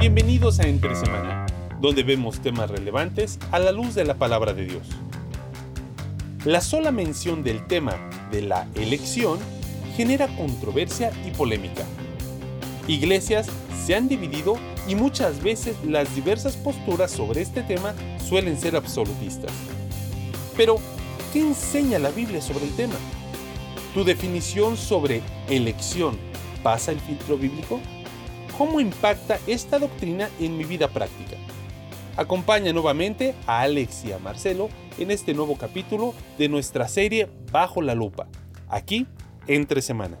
Bienvenidos a Entre Semana, donde vemos temas relevantes a la luz de la palabra de Dios. La sola mención del tema de la elección genera controversia y polémica. Iglesias se han dividido y muchas veces las diversas posturas sobre este tema suelen ser absolutistas. Pero, ¿qué enseña la Biblia sobre el tema? ¿Tu definición sobre elección pasa el filtro bíblico? ¿Cómo impacta esta doctrina en mi vida práctica? Acompaña nuevamente a Alex y a Marcelo en este nuevo capítulo de nuestra serie Bajo la Lupa, aquí entre semana.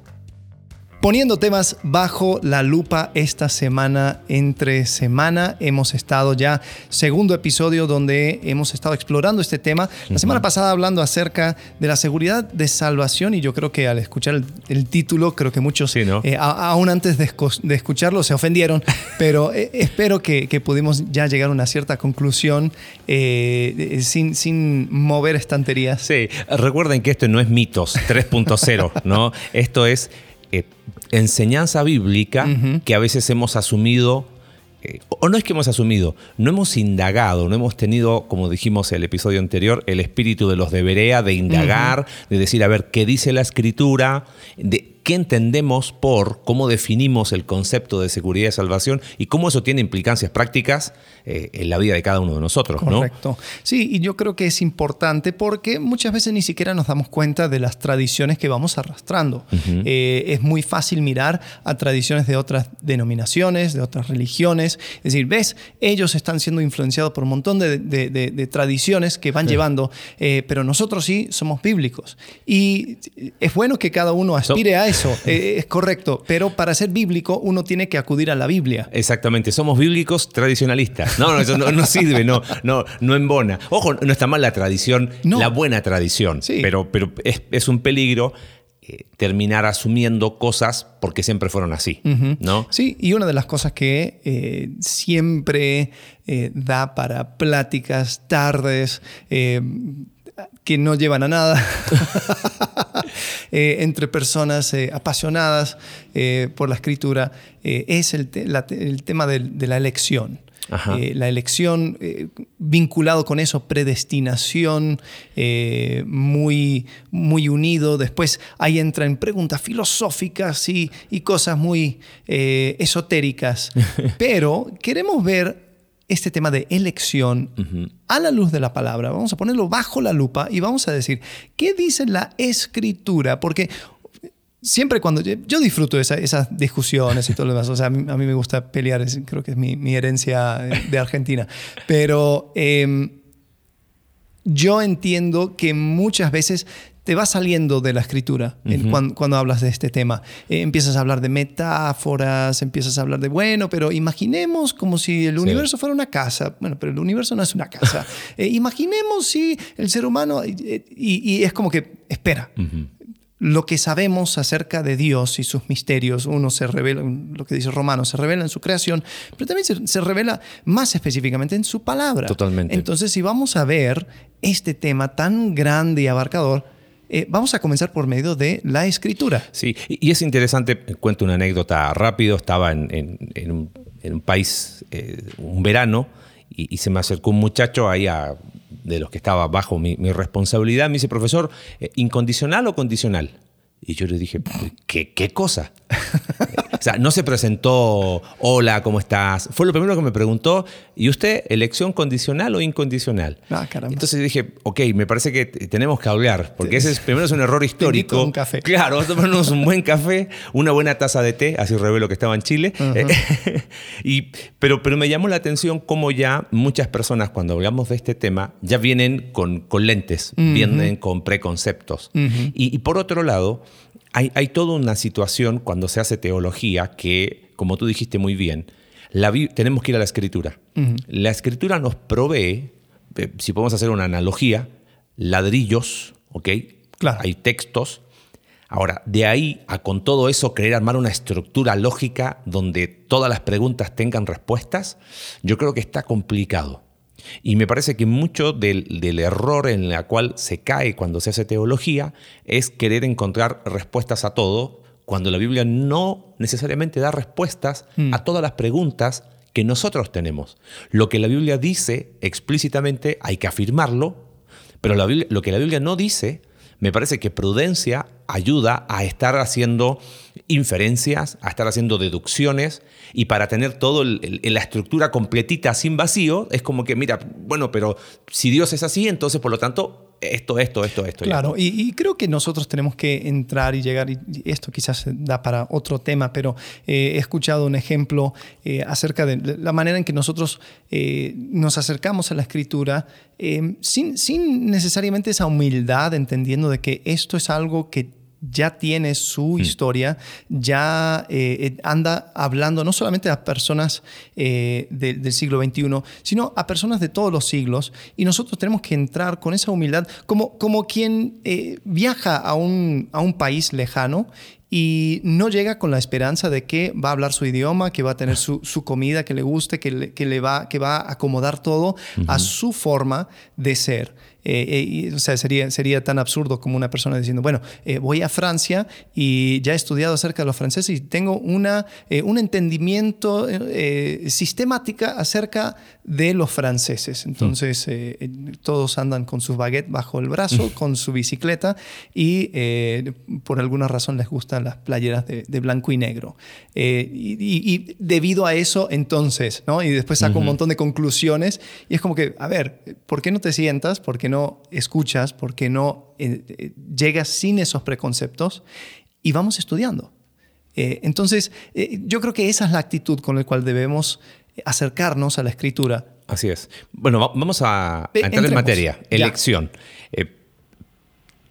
Poniendo temas bajo la lupa esta semana, entre semana, hemos estado ya segundo episodio donde hemos estado explorando este tema. La semana pasada hablando acerca de la seguridad de salvación y yo creo que al escuchar el, título, creo que muchos, eh, aún antes de, escucharlo, se ofendieron, pero eh, espero que, pudimos ya llegar a una cierta conclusión eh, sin, sin mover estanterías. Sí, recuerden que esto no es mitos 3.0, ¿no? Esto es eh, enseñanza bíblica que a veces hemos asumido, eh, o no es que hemos asumido, no hemos indagado, no hemos tenido, como dijimos en el episodio anterior, el espíritu de los deberea, de indagar, de decir, a ver, ¿qué dice la escritura? De, qué entendemos por, cómo definimos el concepto de seguridad y salvación y cómo eso tiene implicancias prácticas eh, en la vida de cada uno de nosotros. Correcto. Sí, y yo creo que es importante porque muchas veces ni siquiera nos damos cuenta de las tradiciones que vamos arrastrando. Eh, es muy fácil mirar a tradiciones de otras denominaciones, de otras religiones. Es decir, ves, ellos están siendo influenciados por un montón de, tradiciones que van llevando, eh, pero nosotros sí somos bíblicos. Y es bueno que cada uno aspire a eso eso, eh, es correcto, pero para ser bíblico uno tiene que acudir a la Biblia. Exactamente, somos bíblicos tradicionalistas. No, no, eso no, sirve, no, no, no embona. Ojo, no está mal la tradición, la buena tradición, pero, pero es, un peligro eh, terminar asumiendo cosas porque siempre fueron así, ¿no? Sí, y una de las cosas que eh, siempre da para pláticas, tardes, que no llevan a nada, eh, entre personas eh, apasionadas eh, por la escritura, es el, tema de, la elección. la elección vinculado con eso, predestinación, muy, muy unido. Después ahí entra en preguntas filosóficas y, y cosas muy esotéricas. Pero queremos ver este tema de elección a la luz de la palabra. Vamos a ponerlo bajo la lupa y vamos a decir, ¿qué dice la escritura? Porque siempre cuando yo, disfruto esas discusiones y todo lo demás, o sea, a mí, me gusta pelear, creo que es mi, herencia de Argentina, pero em, yo entiendo que muchas veces te va saliendo de la escritura cuando, hablas de este tema. Eh, empiezas a hablar de metáforas, empiezas a hablar de, bueno, pero imaginemos como si el universo fuera una casa. Bueno, pero el universo no es una casa. Eh, imaginemos si el ser humano, y, es como que, espera. Lo que sabemos acerca de Dios y sus misterios, uno se revela, lo que dice Romano, se revela en su creación, pero también se, se revela más específicamente en su palabra. Totalmente. Entonces, si vamos a ver este tema tan grande y abarcador, eh, vamos a comenzar por medio de la escritura. Sí, y es interesante, cuento una anécdota rápido, estaba en, un, país eh, un verano y, se me acercó un muchacho ahí de los que estaba bajo mi, responsabilidad, me dice, profesor, eh, ¿incondicional o condicional? Y yo le dije, ¿qué, qué cosa? O sea, no se presentó, hola, ¿cómo estás? Fue lo primero que me preguntó, ¿y usted elección condicional o incondicional? Ah, caramba. Entonces dije, ok, me parece que tenemos que hablar, porque ese es, primero es un error histórico. un café. Claro, tomarnos un buen café, una buena taza de té, así revelo que estaba en Chile. y, pero, pero me llamó la atención cómo ya muchas personas cuando hablamos de este tema ya vienen con, con lentes, vienen con preconceptos. y, y por otro lado, hay, toda una situación cuando se hace teología que, como tú dijiste muy bien, tenemos que ir a la escritura. La escritura nos provee, eh, si podemos hacer una analogía, ladrillos, ¿ok? Claro. Hay textos. Ahora, de ahí a con todo eso querer armar una estructura lógica donde todas las preguntas tengan respuestas, yo creo que está complicado. Y me parece que mucho del, error en el cual se cae cuando se hace teología es querer encontrar respuestas a todo, cuando la Biblia no necesariamente da respuestas mm. a todas las preguntas que nosotros tenemos. Lo que la Biblia dice explícitamente hay que afirmarlo, pero lo que la Biblia no dice, me parece que prudencia ayuda a estar haciendo inferencias, a estar haciendo deducciones y para tener todo la estructura completita sin vacío, es como que, mira, bueno, pero si Dios es así, entonces por lo tanto esto, esto, esto, esto. Claro, y, creo que nosotros tenemos que entrar y llegar, y esto quizás da para otro tema, pero eh, he escuchado un ejemplo eh, acerca de la manera en que nosotros eh, nos acercamos a la escritura sin, sin necesariamente esa humildad, entendiendo de que esto es algo que ya tiene su hmm. historia, ya eh, eh, anda hablando no solamente a personas eh, del siglo XXI, sino a personas de todos los siglos. Y nosotros tenemos que entrar con esa humildad, como, como quien viaja a un, a un país lejano y no llega con la esperanza de que va a hablar su idioma, que va a tener su, comida que le guste, que le, que le, va, que va a acomodar todo a su forma de ser. Eh, eh, o sea, sería, sería tan absurdo como una persona diciendo, bueno, eh, voy a Francia y ya he estudiado acerca de los franceses y tengo una, un entendimiento sistemático acerca de los franceses. Entonces, todos andan con sus baguettes bajo el brazo, con su bicicleta y por alguna razón les gustan las playeras de, blanco y negro. Y, debido a eso, entonces, ¿no? Y después saco un montón de conclusiones y es como que, a ver, ¿por qué no te sientas? ¿Por qué no escuchas, porque no eh, eh, llegas sin esos preconceptos y vamos estudiando. Eh, entonces, yo creo que esa es la actitud con la cual debemos acercarnos a la escritura. Así es. Bueno, vamos a, entrar en materia. Elección.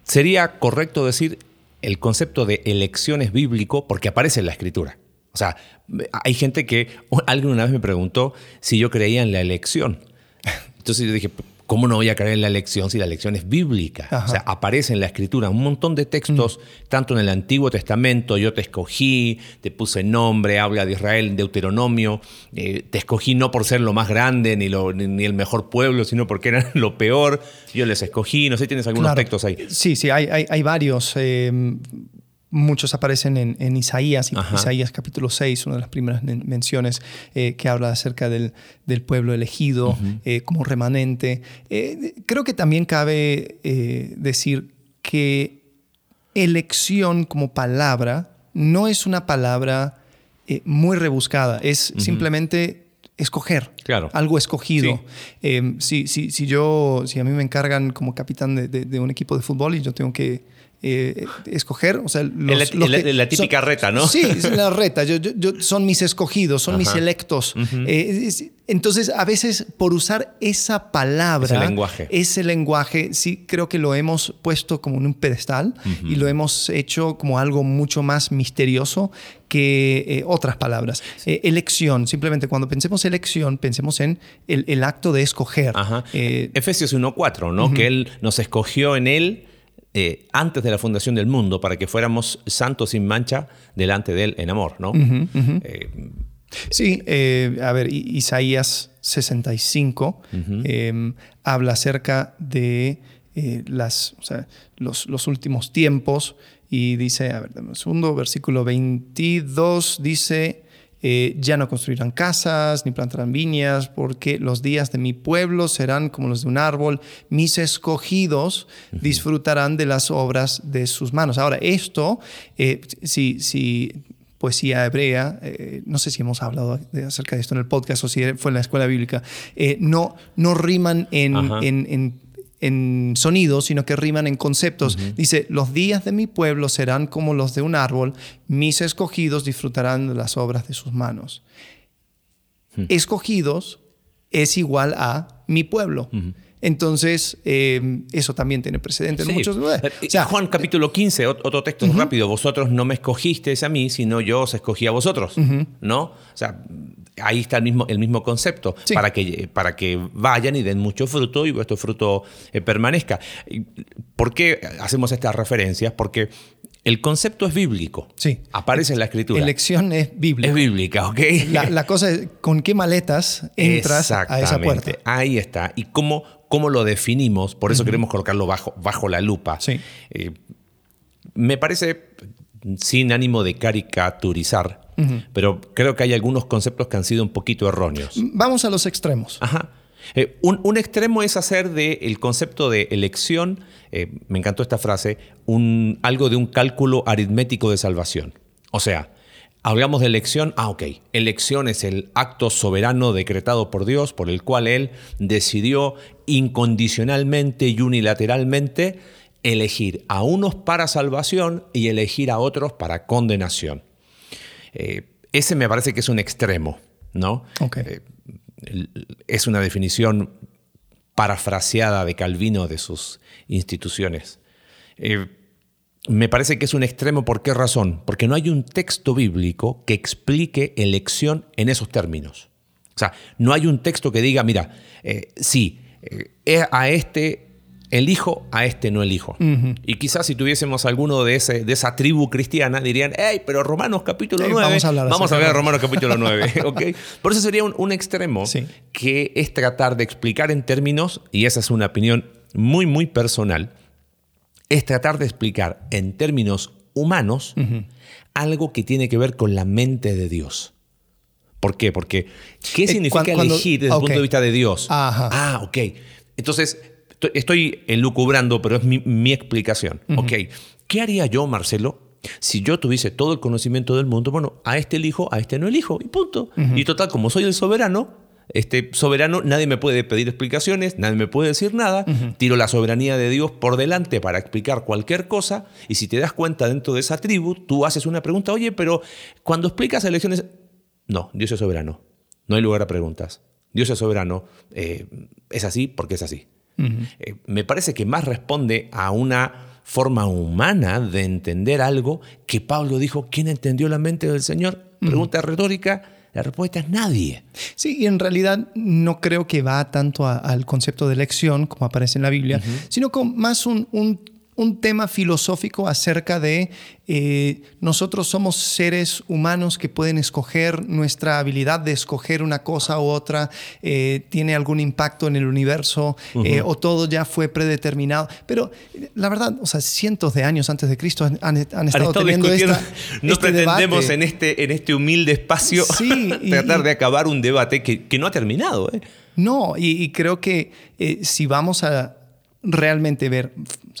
sería correcto decir el concepto de elección es bíblico porque aparece en la escritura. O sea, hay gente que, alguien una vez me preguntó si yo creía en la elección. Entonces yo dije, ¿Cómo no voy a creer en la elección si la elección es bíblica? O sea, aparece en la escritura un montón de textos, mm. tanto en el Antiguo Testamento, yo te escogí, te puse nombre, habla de Israel, Deuteronomio, eh, te escogí no por ser lo más grande ni, lo, ni, el mejor pueblo, sino porque eran lo peor, yo les escogí, no sé, tienes algunos textos ahí. Sí, sí, hay, hay, hay varios. Eh, Muchos aparecen en, Isaías, Isaías capítulo 6, una de las primeras menciones eh, que habla acerca del, pueblo elegido eh, como remanente. Eh, creo que también cabe decir que elección como palabra no es una palabra muy rebuscada, es simplemente escoger, claro. algo escogido. si, si, yo, si a mí me encargan como capitán de un equipo de fútbol y yo tengo que eh, escoger. O sea, la, típica reta, ¿no? Sí, es la reta. Yo, son mis escogidos, son mis electos. Eh, entonces, a veces, por usar esa palabra, ese lenguaje, ese lenguaje sí creo que lo hemos puesto como en un pedestal y lo hemos hecho como algo mucho más misterioso que eh, otras palabras. elección, simplemente cuando pensemos elección, pensemos en el, acto de escoger. Efesios 1.4, ¿no? Que Él nos escogió en Él eh, antes de la fundación del mundo para que fuéramos santos sin mancha delante de Él en amor, ¿no? Eh, sí, eh, a ver, Isaías 65 habla acerca de las, los, los, últimos tiempos y dice, a ver, un segundo, versículo 22 dice... Eh, ya no construirán casas ni plantarán viñas, porque los días de mi pueblo serán como los de un árbol. Mis escogidos disfrutarán de las obras de sus manos. Ahora, esto, eh, si, si poesía hebrea, eh, no sé si hemos hablado acerca de esto en el podcast o si fue en la escuela bíblica, no, no riman en, en en sonidos, sino que riman en conceptos. Dice, los días de mi pueblo serán como los de un árbol, mis escogidos disfrutarán de las obras de sus manos. Escogidos es igual a mi pueblo. Entonces, eh, eso también tiene precedente en muchos lugares. Eh, Juan capítulo 15, otro texto rápido. Vosotros no me escogisteis a mí, sino yo os escogí a vosotros. ¿No? O sea, ahí está el mismo, el mismo concepto. Para, que, para que vayan y den mucho fruto y vuestro fruto eh, permanezca. ¿Por qué hacemos estas referencias? Porque el concepto es bíblico. Sí. Aparece en la escritura. Elección es bíblica. Es bíblica, ¿ok? La, cosa es con qué maletas entras a esa puerta. Ahí está. Y cómo, cómo lo definimos, por eso queremos colocarlo bajo, bajo la lupa. Sí. Eh, me parece, sin ánimo de caricaturizar, pero creo que hay algunos conceptos que han sido un poquito erróneos. Vamos a los extremos. Ajá. Eh, un, extremo es hacer del concepto de elección, eh, me encantó esta frase, un, algo de un cálculo aritmético de salvación. O sea, hablamos de elección, ah, ok, elección es el acto soberano decretado por Dios por el cual Él decidió incondicionalmente y unilateralmente elegir a unos para salvación y elegir a otros para condenación. Eh, ese me parece que es un extremo, ¿no? Okay es una definición parafraseada de Calvino de sus instituciones. Eh, me parece que es un extremo, ¿por qué razón? Porque no hay un texto bíblico que explique elección en esos términos. O sea, no hay un texto que diga, mira, eh, sí, eh, a este elijo, a este no elijo. Y quizás si tuviésemos alguno de, ese, de esa tribu cristiana, dirían, hey, pero Romanos capítulo 9. vamos a, hablar vamos a ver Romanos capítulo 9. ¿okay? Por eso sería un, extremo que es tratar de explicar en términos, y esa es una opinión muy, muy personal, es tratar de explicar en términos humanos algo que tiene que ver con la mente de Dios. ¿Por qué? Porque ¿qué eh, significa elegir desde el punto de vista de Dios? Ah, ok. Entonces, estoy elucubrando, pero es mi, explicación. Ok, ¿qué haría yo, Marcelo, si yo tuviese todo el conocimiento del mundo? Bueno, a este elijo, a este no elijo, y punto. Y total, como soy el soberano, este soberano, nadie me puede pedir explicaciones, nadie me puede decir nada, tiro la soberanía de Dios por delante para explicar cualquier cosa, y si te das cuenta dentro de esa tribu, tú haces una pregunta, oye, pero cuando explicas elecciones, no, Dios es soberano, no hay lugar a preguntas. Dios es soberano, eh, es así porque es así. Eh, me parece que más responde a una forma humana de entender algo que Pablo dijo, ¿quién entendió la mente del Señor? Pregunta retórica, la respuesta es nadie. Sí, y en realidad no creo que va tanto al concepto de elección, como aparece en la Biblia, sino con más un, un un tema filosófico acerca de eh, nosotros somos seres humanos que pueden escoger, nuestra habilidad de escoger una cosa u otra eh, tiene algún impacto en el universo eh, o todo ya fue predeterminado. Pero la verdad, o sea, cientos de años antes de Cristo han, estado teniendo esta, No este pretendemos en este, en este humilde espacio tratar de acabar un debate que, no ha terminado. No, y creo que si vamos a realmente ver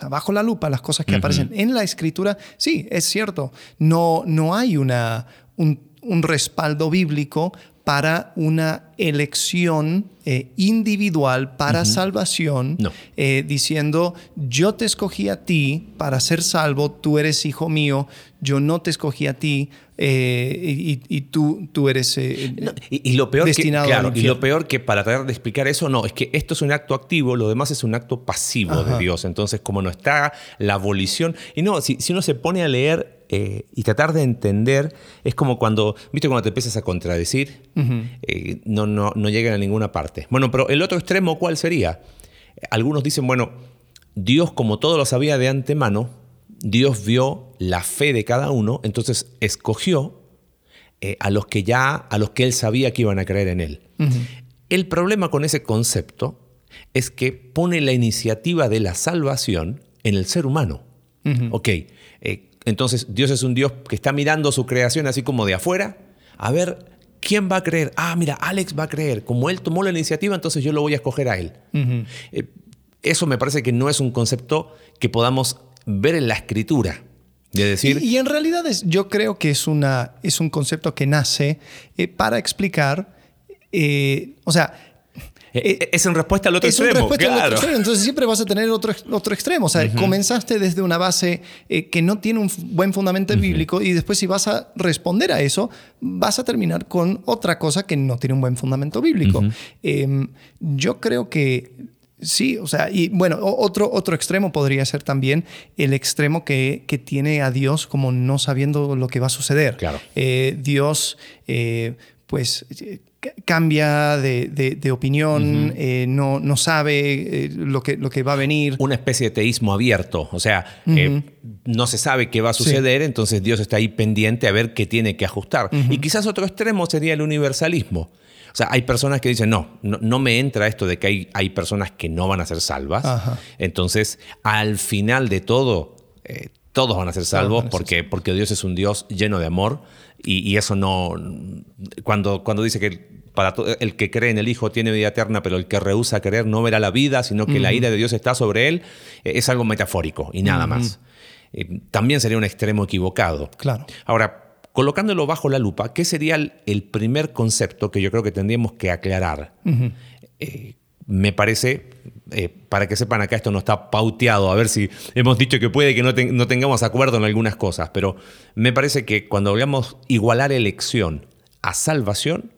bajo la lupa las cosas que aparecen en la escritura, sí, es cierto, no, no hay una, un, respaldo bíblico para una elección eh, individual para salvación, eh, diciendo, yo te escogí a ti para ser salvo, tú eres hijo mío, yo no te escogí a ti eh, y, tú, tú eres eh, y, lo peor destinado que, Y lo peor que para tratar de explicar eso, no, es que esto es un acto activo, lo demás es un acto pasivo de Dios. Entonces, como no está la abolición, y no, si, uno se pone a leer eh, y tratar de entender, es como cuando, ¿viste cuando te empiezas a contradecir? no, no, no llegan a ninguna parte. Bueno, pero el otro extremo, ¿cuál sería? Algunos dicen, bueno, Dios como todo lo sabía de antemano, Dios vio la fe de cada uno, entonces escogió eh, a los que ya, a los que él sabía que iban a creer en él. El problema con ese concepto es que pone la iniciativa de la salvación en el ser humano. Ok, eh, entonces Dios es un Dios que está mirando su creación así como de afuera. A ver, ¿quién va a creer? Ah, mira, Alex va a creer. Como él tomó la iniciativa, entonces yo lo voy a escoger a él. Eh, eso me parece que no es un concepto que podamos ver en la escritura. De decir... y, en realidad es, yo creo que es, una, es un concepto que nace eh, para explicar, eh, o sea, eh, es en respuesta al otro es extremo. Respuesta al otro extremo. Entonces siempre vas a tener otro, otro extremo. O sea, comenzaste desde una base que no tiene un buen fundamento bíblico y después si vas a responder a eso, vas a terminar con otra cosa que no tiene un buen fundamento bíblico. Em, yo creo que Sí, o sea, y bueno, otro, otro extremo podría ser también el extremo que, que tiene a Dios como no sabiendo lo que va a suceder. Claro. Eh, Dios, eh, pues, eh, cambia de, opinión, no, no, sabe lo, que, lo que va a venir. Una especie de teísmo abierto, o sea, no se sabe qué va a suceder, entonces Dios está ahí pendiente a ver qué tiene que ajustar. Y quizás otro extremo sería el universalismo. O sea, hay personas que dicen, no, no, me entra esto de que hay, hay, personas que no van a ser salvas. Entonces, al final de todo, eh, todos van a ser salvos porque, porque Dios es un Dios lleno de amor y, eso no, cuando, cuando dice que para el que cree en el Hijo tiene vida eterna, pero el que rehúsa creer no verá la vida, sino que la ira de Dios está sobre él, eh, es algo metafórico y nada más. Eh, también sería un extremo equivocado. Claro. Ahora, colocándolo bajo la lupa, ¿qué sería el, primer concepto que yo creo que tendríamos que aclarar? Eh, me parece, para que sepan acá, esto no está pauteado, a ver si hemos dicho que puede que no, no, tengamos acuerdo en algunas cosas, pero me parece que cuando hablamos igualar elección a salvación,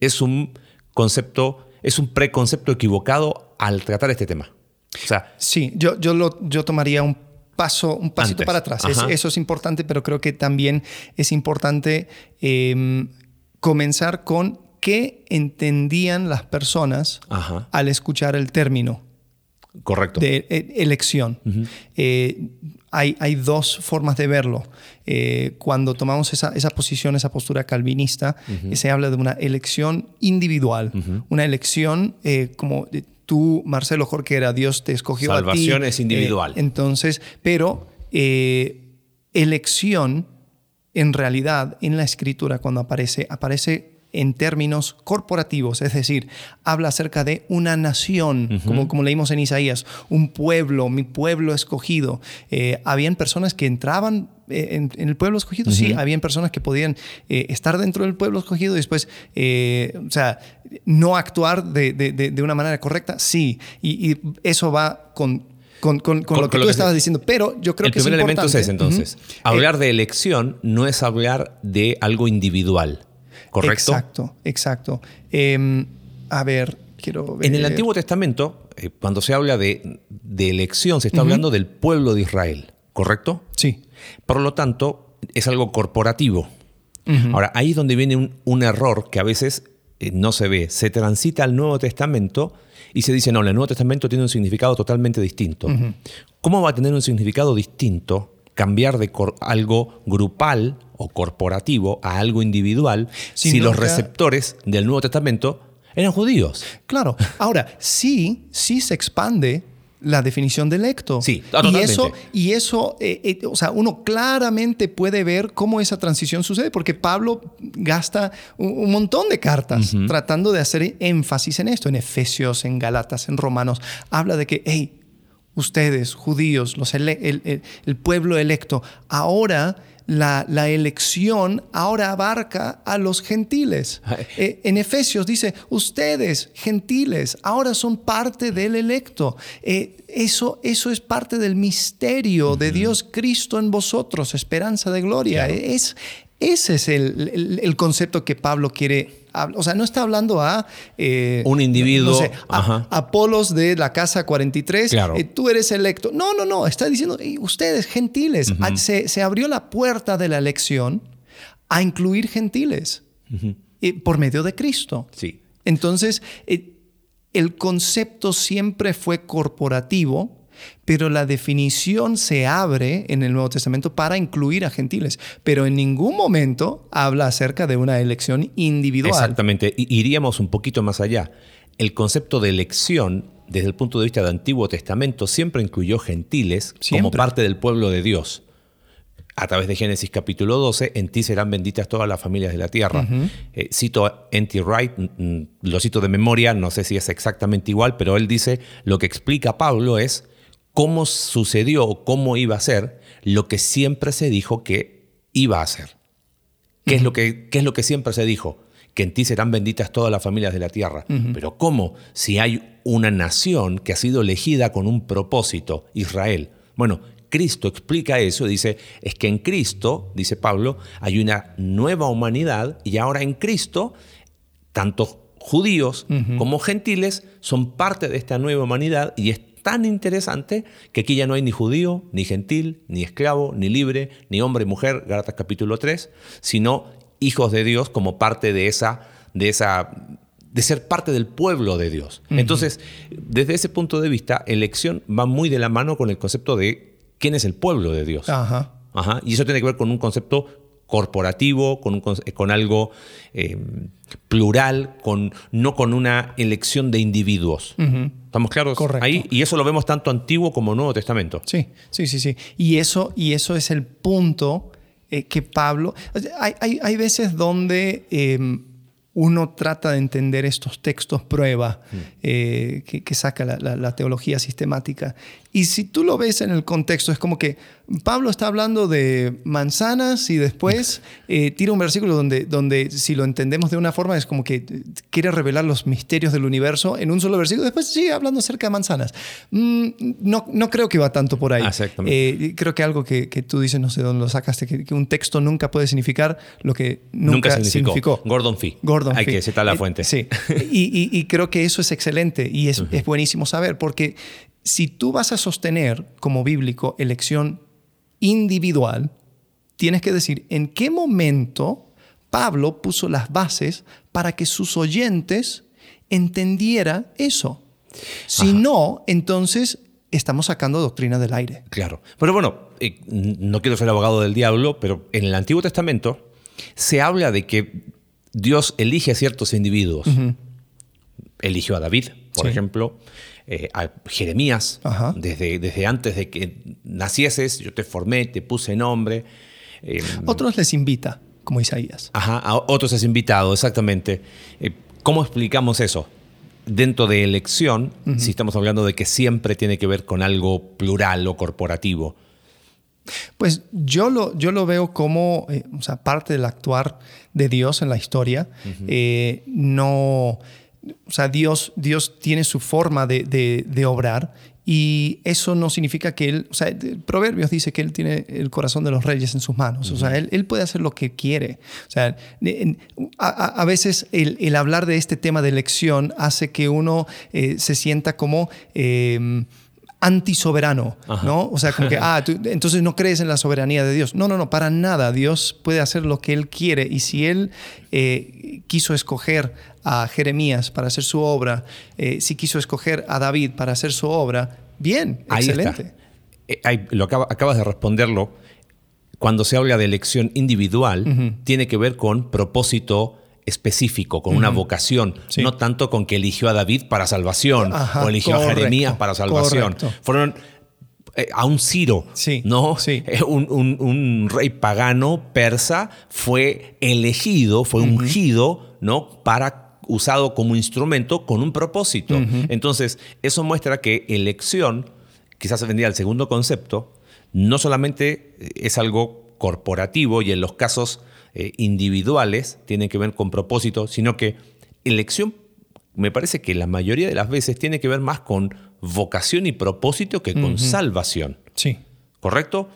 es un concepto, es un preconcepto equivocado al tratar este tema. O sea, sí, yo, yo, lo, yo tomaría un paso, un pasito para atrás. eso es importante, pero creo que también es importante em, comenzar con qué entendían las personas al escuchar el término. Correcto. De e, elección hay, dos formas de verlo. Eh, cuando tomamos esa, posición, esa postura calvinista, se habla de una elección individual, una elección eh, como tú, Marcelo Jorquera, Dios te escogió a ti. Salvación es individual. Eh, entonces, pero elección, en realidad, en la escritura, cuando aparece, aparece en términos corporativos, es decir, habla acerca de una nación, como, como leímos en Isaías, un pueblo, mi pueblo escogido. Eh, habían personas que entraban eh, en, el pueblo escogido, sí, habían personas que podían eh, estar dentro del pueblo escogido y después, o sea, no actuar de, una manera correcta, sí, y, eso va con con, lo que tú estabas diciendo. Pero yo creo que el primer elemento es ese, entonces. Hablar de elección no es hablar de algo individual. ¿correcto? Exacto, exacto. Em, a ver, quiero ver. En el Antiguo Testamento, eh, cuando se habla de, elección, se está hablando del pueblo de Israel, ¿correcto? Sí. Por lo tanto, es algo corporativo. Ahora, ahí es donde viene un, error que a veces eh, no se ve. Se transita al Nuevo Testamento y se dice, no, el Nuevo Testamento tiene un significado totalmente distinto. ¿Cómo va a tener un significado distinto cambiar de algo grupal o corporativo a algo individual si los receptores del Nuevo Testamento eran judíos. Claro. Ahora, sí, sí se expande la definición de electo. Sí, totalmente. Y eso, y eso eh, eh, o sea, uno claramente puede ver cómo esa transición sucede, porque Pablo gasta un, montón de cartas tratando de hacer énfasis en esto, en Efesios, en Galatas, en Romanos. Habla de que, hey, ustedes, judíos, los el, pueblo electo, ahora la, elección ahora abarca a los gentiles. Eh, en Efesios dice, ustedes, gentiles, ahora son parte del electo. Eh, eso, eso es parte del misterio de Dios Cristo en vosotros, esperanza de gloria. Es, ese es el, concepto que Pablo quiere. O sea, no está hablando a. Eh, un individuo. a, Apolos de la casa 43. Claro. Eh, tú eres electo. No, no, no. Está diciendo, ustedes, gentiles. Se, abrió la puerta de la elección a incluir gentiles eh, por medio de Cristo. Sí. Entonces, el concepto siempre fue corporativo pero la definición se abre en el Nuevo Testamento para incluir a gentiles, pero en ningún momento habla acerca de una elección individual. Exactamente, iríamos un poquito más allá. El concepto de elección, desde el punto de vista del Antiguo Testamento, siempre incluyó gentiles como parte del pueblo de Dios. A través de Génesis capítulo 12, en ti serán benditas todas las familias de la tierra. Eh, cito a N.T. Wright, lo cito de memoria, no sé si es exactamente igual, pero él dice, lo que explica Pablo es cómo sucedió o cómo iba a ser lo que siempre se dijo que iba a ser. ¿Qué, es lo que, es lo que siempre se dijo? Que en ti serán benditas todas las familias de la tierra. Pero ¿cómo? Si hay una nación que ha sido elegida con un propósito, Israel. Bueno, Cristo explica eso, dice, es que en Cristo, dice Pablo, hay una nueva humanidad y ahora en Cristo, tanto judíos como gentiles son parte de esta nueva humanidad y es tan interesante que aquí ya no hay ni judío, ni gentil, ni esclavo, ni libre, ni hombre y mujer, Gálatas capítulo 3, sino hijos de Dios como parte de esa, de esa de ser parte del pueblo de Dios. Entonces, desde ese punto de vista, elección va muy de la mano con el concepto de quién es el pueblo de Dios. Ajá. Y eso tiene que ver con un concepto corporativo, con, con algo eh, plural, con, no con una elección de individuos. ¿Estamos claros Correcto. ahí? Y eso lo vemos tanto Antiguo como Nuevo Testamento. Sí, sí, sí, sí. Y eso, y eso es el punto eh, que Pablo... Hay, hay, hay veces donde eh, uno trata de entender estos textos prueba Mm. eh, que, que saca la, la- la teología sistemática. Y si tú lo ves en el contexto, es como que Pablo está hablando de manzanas y después eh, tira un versículo donde, donde, si lo entendemos de una forma, es como que quiere revelar los misterios del universo en un solo versículo. Después sigue hablando acerca de manzanas. Mm, no, no creo que va tanto por ahí. Ah, exactamente. Eh, creo que algo que, que tú dices, no sé dónde lo sacaste, que, que un texto nunca puede significar lo que nunca, significó. significó. Gordon Fee. Gordon Hay Fee. que citar la Eh, fuente. Sí. Y, y- y creo que eso es excelente y es, es buenísimo saber, porque si tú vas a sostener como bíblico elección individual, tienes que decir en qué momento Pablo puso las bases para que sus oyentes entendiera eso. Si no, entonces estamos sacando doctrina del aire. Claro. Pero bueno, eh, no quiero ser abogado del diablo, pero en el Antiguo Testamento se habla de que Dios elige a ciertos individuos. Eligió a David, por Sí. ejemplo, eh, a Jeremías, Ajá. desde, desde antes de que nacieses, yo te formé, te puse nombre. Eh, Otros les invita, como Isaías. Ajá, a otros has invitado, exactamente. Eh, ¿Cómo explicamos eso? Dentro de elección, si estamos hablando de que siempre tiene que ver con algo plural o corporativo. Pues yo lo, yo lo veo como eh, o sea, parte del actuar de Dios en la historia. No, o sea, Dios, Dios tiene su forma de, de- de obrar y eso no significa que Él, o sea, Proverbios dice que Él tiene el corazón de los reyes en sus manos. O sea, él, él puede hacer lo que quiere. O sea, a, a- a veces el, el hablar de este tema de elección hace que uno eh, se sienta como... eh, antisoberano, Ajá. ¿no? O sea, como que, ah, tú, entonces no crees en la soberanía de Dios. No, no, no, para nada. Dios puede hacer lo que Él quiere. Y si Él eh, quiso escoger a Jeremías para hacer su obra, eh, si quiso escoger a David para hacer su obra, bien, Ahí excelente. está. Eh, lo acaba- acabas de responderlo. Cuando se habla de elección individual, tiene que ver con propósito específico, con una vocación, Sí. no tanto con que eligió a David para salvación Ajá, o eligió a Jeremías para salvación. correcto. Fueron eh, a un Ciro, Sí, ¿no? sí. Eh, Un, un- un rey pagano persa fue elegido, fue ungido, ¿no? Para usado como instrumento con un propósito. Entonces, eso muestra que elección, quizás se vendría al segundo concepto, no solamente es algo corporativo y en los casos eh, individuales tienen que ver con propósito, sino que elección me parece que la mayoría de las veces tiene que ver más con vocación y propósito que con salvación. Sí. ¿Correcto?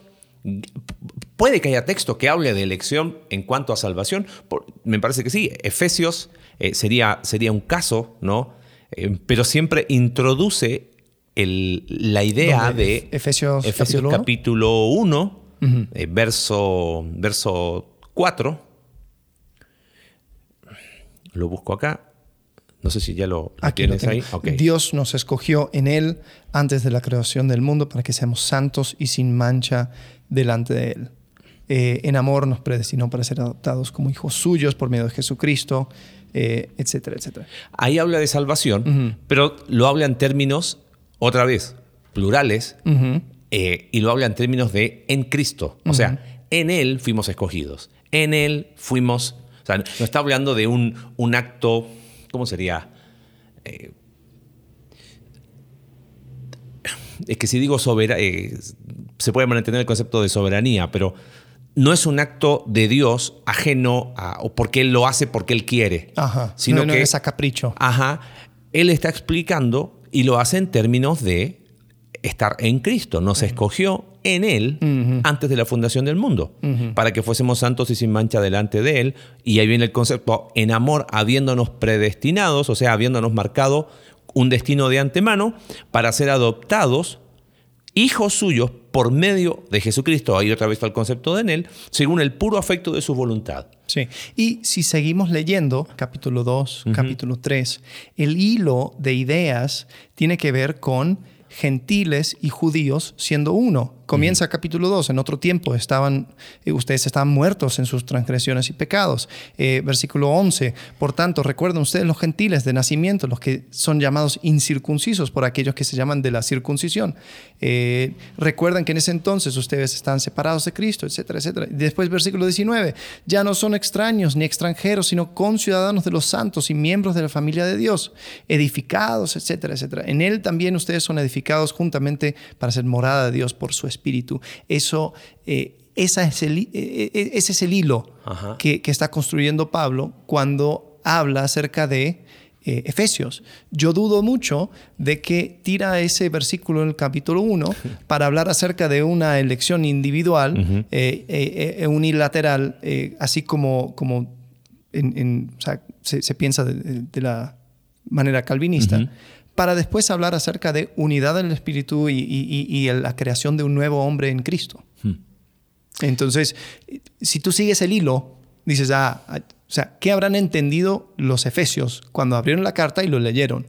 Puede que haya texto que hable de elección en cuanto a salvación. Por- me parece que sí. Efesios eh, sería, sería un caso, ¿no? Eh, pero siempre introduce el- la idea de Efesios Efesios capítulo uno? capítulo 1, eh, verso, verso 4. Lo busco acá. No sé si ya lo, Aquí tienes ahí. Dios nos escogió en Él antes de la creación del mundo para que seamos santos y sin mancha delante de Él. Eh, en amor nos predestinó para ser adoptados como hijos suyos por medio de Jesucristo, eh, etcétera, etcétera. Ahí habla de salvación, pero lo habla en términos, otra vez, plurales, eh, y lo habla en términos de en Cristo. O sea, en Él fuimos escogidos. En Él fuimos. O sea, no está hablando de un, un acto. ¿Cómo sería? Eh, es que si digo soberanía, se puede mantener el concepto de soberanía, pero no es un acto de Dios ajeno a, o porque Él lo hace porque Él quiere. Ajá. Sino no, no que es a capricho. Ajá. Él está explicando y lo hace en términos de estar en Cristo. Nos escogió en Él antes de la fundación del mundo, para que fuésemos santos y sin mancha delante de Él. Y ahí viene el concepto en amor, habiéndonos predestinados, o sea, habiéndonos marcado un destino de antemano para ser adoptados hijos suyos por medio de Jesucristo. Ahí otra vez está el concepto de en Él, según el puro afecto de su voluntad. Sí. Y si seguimos leyendo, capítulo 2, capítulo 3, el hilo de ideas tiene que ver con gentiles y judíos siendo uno. Comienza capítulo 2, en otro tiempo estaban, eh, ustedes estaban muertos en sus transgresiones y pecados. Eh, versículo 11, por tanto, recuerden ustedes los gentiles de nacimiento, los que son llamados incircuncisos por aquellos que se llaman de la circuncisión. Eh, recuerdan que en ese entonces ustedes estaban separados de Cristo, etcétera, etcétera. Después, versículo 19, ya no son extraños ni extranjeros, sino conciudadanos de los santos y miembros de la familia de Dios, edificados, etcétera, etcétera. En Él también ustedes son edificados juntamente para ser morada de Dios por su espíritu. Eso, eh, esa es el, eh, eh, ese es el hilo que, está construyendo Pablo cuando habla acerca de Efesios. Yo dudo mucho de que tira ese versículo en el capítulo 1 para hablar acerca de una elección individual, unilateral, así como, como se, piensa de, la manera calvinista para después hablar acerca de unidad del Espíritu y, la creación de un nuevo hombre en Cristo. Hmm. Entonces, si tú sigues el hilo, dices, ah, ah, o sea, ¿qué habrán entendido los efesios cuando abrieron la carta y lo leyeron?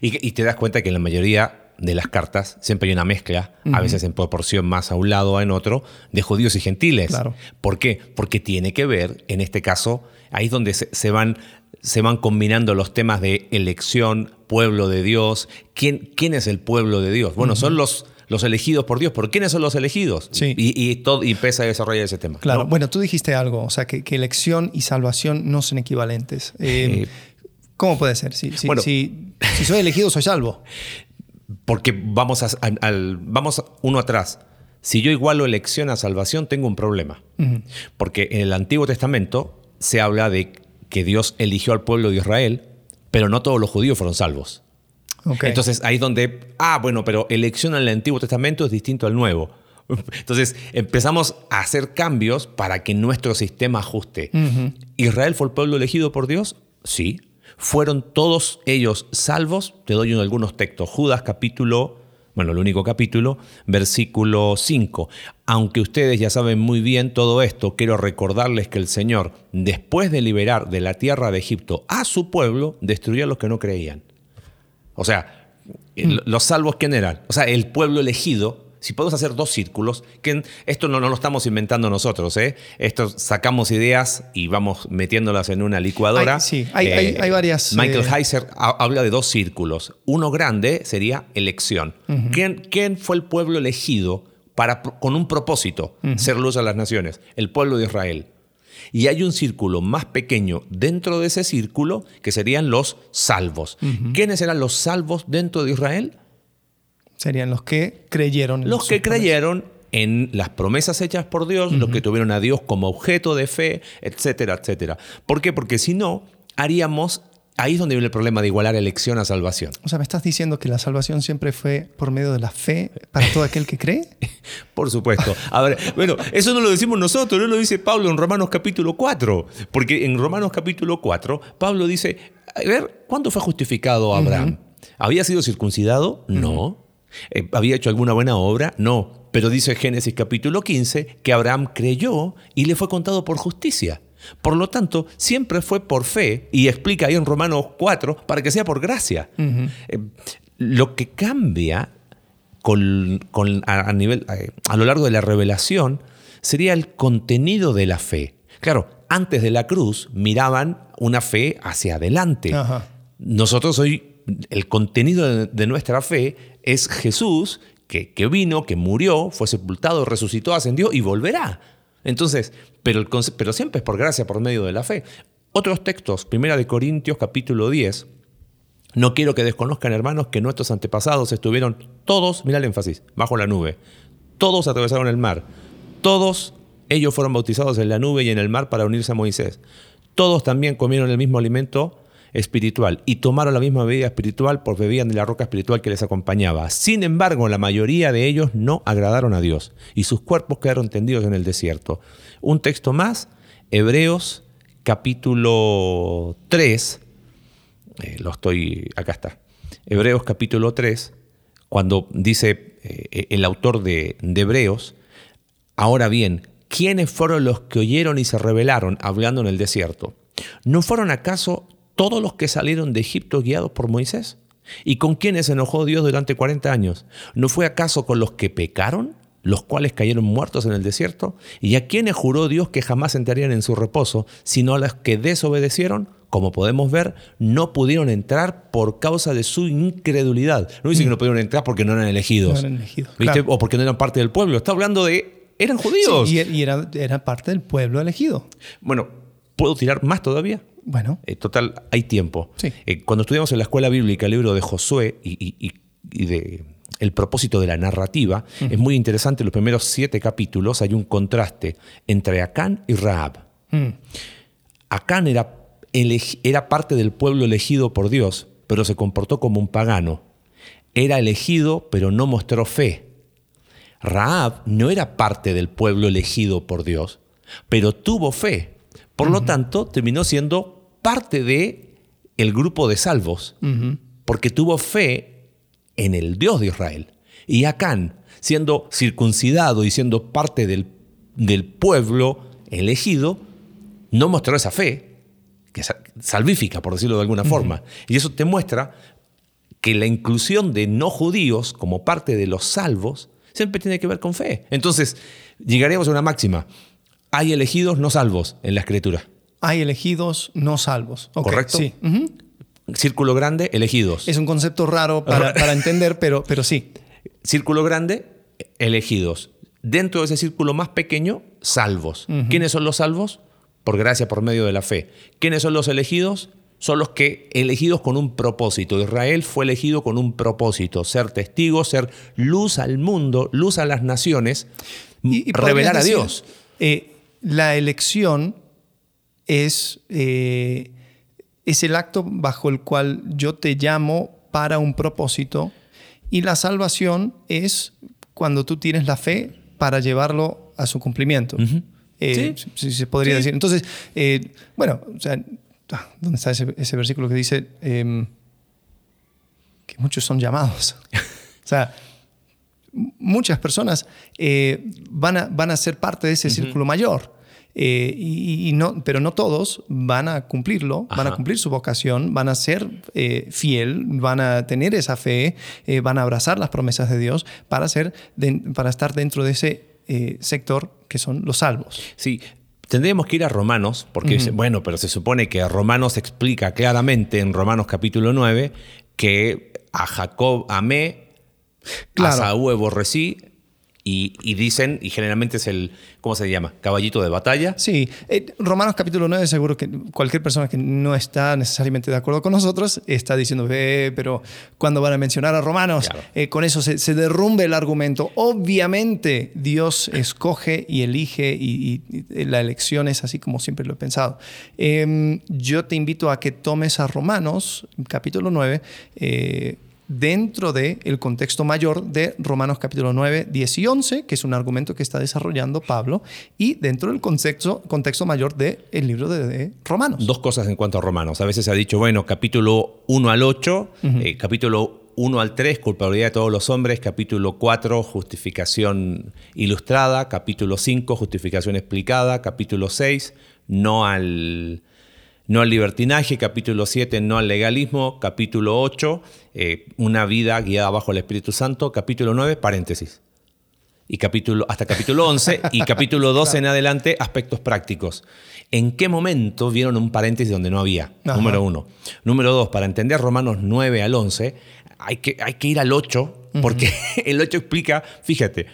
Y, te das cuenta que en la mayoría de las cartas siempre hay una mezcla, a veces en proporción más a un lado o en otro, de judíos y gentiles. Claro. ¿Por qué? Porque tiene que ver, en este caso, ahí es donde se van se van combinando los temas de elección, pueblo de Dios. ¿Quién, quién es el pueblo de Dios? Bueno, son los, los elegidos por Dios, pero ¿quiénes son los elegidos? Sí. Y, todo, y empieza a desarrollar ese tema. Claro, bueno, tú dijiste algo, o sea, que, elección y salvación no son equivalentes. Eh, ¿Cómo puede ser? Si, si, si, soy elegido, soy salvo. Porque vamos, al, vamos uno atrás. Si yo igualo elección a salvación, tengo un problema. Porque en el Antiguo Testamento se habla de que Dios eligió al pueblo de Israel, pero no todos los judíos fueron salvos. Entonces ahí es donde, ah, bueno, pero elección en el Antiguo Testamento es distinto al Nuevo. Entonces empezamos a hacer cambios para que nuestro sistema ajuste. ¿Israel fue el pueblo elegido por Dios? Sí. ¿Fueron todos ellos salvos? Te doy algunos textos. Judas capítulo bueno, el único capítulo, versículo 5. Aunque ustedes ya saben muy bien todo esto, quiero recordarles que el Señor, después de liberar de la tierra de Egipto a su pueblo, destruyó a los que no creían. O sea, mm. los salvos, ¿quién eran? O sea, el pueblo elegido si podemos hacer dos círculos, que esto no, no lo estamos inventando nosotros, ¿eh? Esto sacamos ideas y vamos metiéndolas en una licuadora. sí, hay, eh, varias. Michael eh, Heiser habla de dos círculos. Uno grande sería elección. ¿Quién, fue el pueblo elegido para, con un propósito, ser luz a las naciones? El pueblo de Israel. Y hay un círculo más pequeño dentro de ese círculo que serían los salvos. ¿Quiénes eran los salvos dentro de Israel? Serían los que creyeron. En los que creyeron en las promesas hechas por Dios, los que tuvieron a Dios como objeto de fe, etcétera, etcétera. ¿Por qué? Porque si no, haríamos Ahí es donde viene el problema de igualar elección a salvación. O sea, ¿me estás diciendo que la salvación siempre fue por medio de la fe para todo aquel que cree? por supuesto. A ver, bueno, eso no lo decimos nosotros, no lo dice Pablo en Romanos capítulo 4. Porque en Romanos capítulo 4, Pablo dice, a ver, ¿cuándo fue justificado Abraham? ¿Había sido circuncidado? No. Eh, ¿Había hecho alguna buena obra? No. Pero dice Génesis capítulo 15 que Abraham creyó y le fue contado por justicia. Por lo tanto, siempre fue por fe, y explica ahí en Romanos 4, para que sea por gracia. Eh, lo que cambia con, a, nivel, a, lo largo de la revelación sería el contenido de la fe. Claro, antes de la cruz miraban una fe hacia adelante. Nosotros hoy, el contenido de nuestra fe es Jesús que, vino, que murió, fue sepultado, resucitó, ascendió y volverá. Entonces, pero, pero siempre es por gracia, por medio de la fe. Otros textos, Primera de Corintios capítulo 10, no quiero que desconozcan, hermanos, que nuestros antepasados estuvieron todos, mira el énfasis, bajo la nube. Todos atravesaron el mar. Todos ellos fueron bautizados en la nube y en el mar para unirse a Moisés. Todos también comieron el mismo alimento espiritual y tomaron la misma bebida espiritual por bebían de la roca espiritual que les acompañaba. Sin embargo, la mayoría de ellos no agradaron a Dios y sus cuerpos quedaron tendidos en el desierto. Un texto más, Hebreos capítulo 3, eh, lo estoy, acá está, Hebreos capítulo 3, cuando dice eh, el autor de, de Hebreos, ahora bien, ¿quiénes fueron los que oyeron y se rebelaron hablando en el desierto? ¿No fueron acaso todos los que salieron de Egipto guiados por Moisés? ¿Y con quiénes se enojó Dios durante 40 años? ¿No fue acaso con los que pecaron? los cuales cayeron muertos en el desierto, y a quienes juró Dios que jamás entrarían en su reposo, sino a los que desobedecieron, como podemos ver, no pudieron entrar por causa de su incredulidad. No dice que no pudieron entrar porque no eran elegidos, No eran elegidos, o porque no eran parte del pueblo. Está hablando de, eran judíos. Sí, y, y era, era parte del pueblo elegido. Bueno, ¿puedo tirar más todavía? Bueno, Eh, total, hay tiempo. Sí. Eh, cuando estudiamos en la escuela bíblica el libro de Josué y, y- y- y de el propósito de la narrativa, es muy interesante. En los primeros siete capítulos hay un contraste entre Acán y Rahab. mm, Acán era, era parte del pueblo elegido por Dios, pero se comportó como un pagano. Era elegido, pero no mostró fe. Rahab no era parte del pueblo elegido por Dios, pero tuvo fe. Por lo tanto, terminó siendo parte de el grupo de salvos, porque tuvo fe en el Dios de Israel. Y Acán, siendo circuncidado y siendo parte del, del pueblo elegido, no mostró esa fe, que es salvífica, por decirlo de alguna forma. Y eso te muestra que la inclusión de no judíos como parte de los salvos siempre tiene que ver con fe. Entonces, llegaremos a una máxima. Hay elegidos no salvos en la escritura. hay elegidos no salvos. ¿Correcto? Sí. Círculo grande, elegidos. Es un concepto raro para, para entender, pero, pero sí. Círculo grande, elegidos. Dentro de ese círculo más pequeño, salvos. ¿Quiénes son los salvos? Por gracia, por medio de la fe. ¿Quiénes son los elegidos? Son los que elegidos con un propósito. Israel fue elegido con un propósito, ser testigo, ser luz al mundo, luz a las naciones, Y- y revelar a decir, Dios. eh, la elección es, eh, es el acto bajo el cual yo te llamo para un propósito y la salvación es cuando tú tienes la fe para llevarlo a su cumplimiento. Eh, Sí. si, si se podría Sí. decir. Entonces, eh, bueno, o sea, ah, ¿dónde está ese, ese versículo que dice em, que muchos son llamados? o sea, muchas personas eh, van, a, van a ser parte de ese círculo mayor. Eh, y, y no, pero no todos van a cumplirlo, van a cumplir su vocación, van a ser eh, fiel, van a tener esa fe, eh, van a abrazar las promesas de Dios para, ser de- para estar dentro de ese sector que son los salvos. Sí, tendríamos que ir a Romanos, porque bueno, pero se supone que Romanos explica claramente en Romanos capítulo 9 que a Jacob amé, Claro. a Saúl aborrecí, y, y dicen, y generalmente es el, ¿cómo se llama? Caballito de batalla. Sí, eh, Romanos capítulo 9, seguro que cualquier persona que no está necesariamente de acuerdo con nosotros está diciendo, "Eh, pero cuando van a mencionar a Romanos, Claro. Eh, con eso se, se derrumbe el argumento. Obviamente Dios escoge y elige y, y- y la elección es así como siempre lo he pensado. Em, yo te invito a que tomes a Romanos capítulo 9. Dentro del el contexto mayor de Romanos capítulo 9, 10 y 11, que es un argumento que está desarrollando Pablo, y dentro del contexto, contexto mayor del el libro de, de Romanos. Dos cosas en cuanto a Romanos. A veces se ha dicho, bueno, capítulo 1 al 8, eh, capítulo 1 al 3, culpabilidad de todos los hombres, capítulo 4, justificación ilustrada, capítulo 5, justificación explicada, capítulo 6, no al, no al libertinaje, capítulo 7, no al legalismo, capítulo 8, eh, una vida guiada bajo el Espíritu Santo, capítulo 9, paréntesis. Y capítulo, hasta capítulo 11 y capítulo 12 en adelante, aspectos prácticos. ¿En qué momento vieron un paréntesis donde no había? Ajá. Número uno. Número dos, para entender Romanos 9 al 11, hay que, hay que ir al 8, porque el 8 explica, fíjate,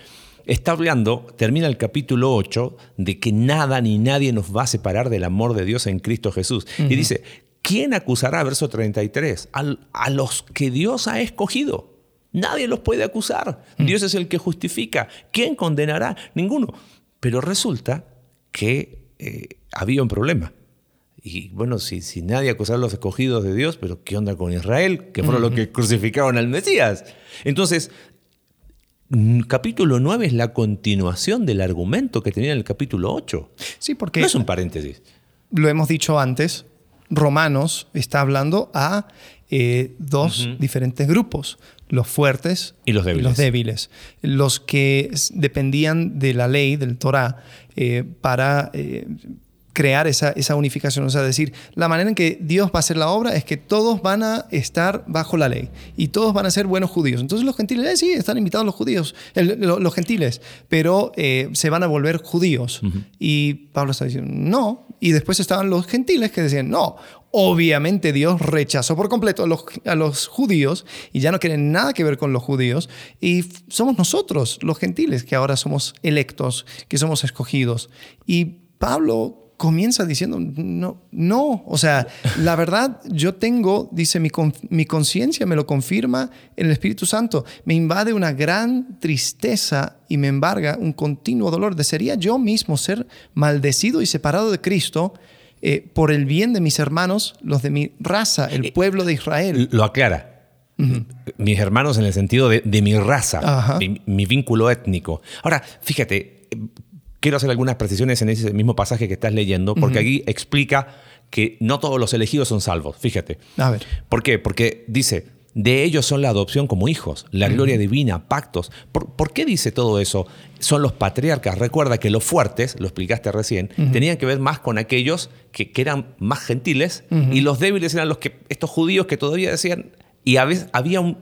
está hablando, termina el capítulo 8, de que nada ni nadie nos va a separar del amor de Dios en Cristo Jesús. Y dice, ¿quién acusará, verso 33, al- a los que Dios ha escogido? Nadie los puede acusar. Dios es el que justifica. ¿Quién condenará? Ninguno. Pero resulta que eh, había un problema. Y bueno, si, si nadie acusaba a los escogidos de Dios, pero ¿qué onda con Israel? Que fueron los que crucificaron al Mesías. Entonces, mm, capítulo 9 es la continuación del argumento que tenía en el capítulo 8. Sí, porque No es un paréntesis. lo hemos dicho antes, Romanos está hablando a eh, dos diferentes grupos, los fuertes Y los débiles. los débiles. Los que dependían de la ley, del Torah, eh, para eh, crear esa, esa unificación, o sea, decir, la manera en que Dios va a hacer la obra es que todos van a estar bajo la ley y todos van a ser buenos judíos. Entonces los gentiles, eh, sí, están invitados los judíos, los, gentiles, pero eh, se van a volver judíos. Y Pablo está diciendo, no. Y después estaban los gentiles que decían, no, Obviamente Dios rechazó por completo a los, a los, judíos y ya no quieren nada que ver con los judíos. Y somos nosotros, los gentiles, que ahora somos electos, que somos escogidos. Y Pablo comienza diciendo, no, no, o sea, la verdad yo tengo, dice, mi, mi conciencia me lo confirma en el Espíritu Santo, me invade una gran tristeza y me embarga un continuo dolor. ¿Desearía yo mismo ser maldecido y separado de Cristo? Eh, por el bien de mis hermanos, los de mi raza, el eh, pueblo de Israel. Lo aclara. Mis hermanos en el sentido de, mi raza, mi, vínculo étnico. Ahora, fíjate, quiero hacer algunas precisiones en ese mismo pasaje que estás leyendo, porque aquí explica que no todos los elegidos son salvos. Fíjate. A ver. ¿Por qué? Porque dice, de ellos son la adopción como hijos, la gloria divina, pactos. ¿Por, qué dice todo eso? Son los patriarcas. Recuerda que los fuertes, lo explicaste recién, tenían que ver más con aquellos que, eran más gentiles y los débiles eran los que, estos judíos que todavía decían, y a veces había un...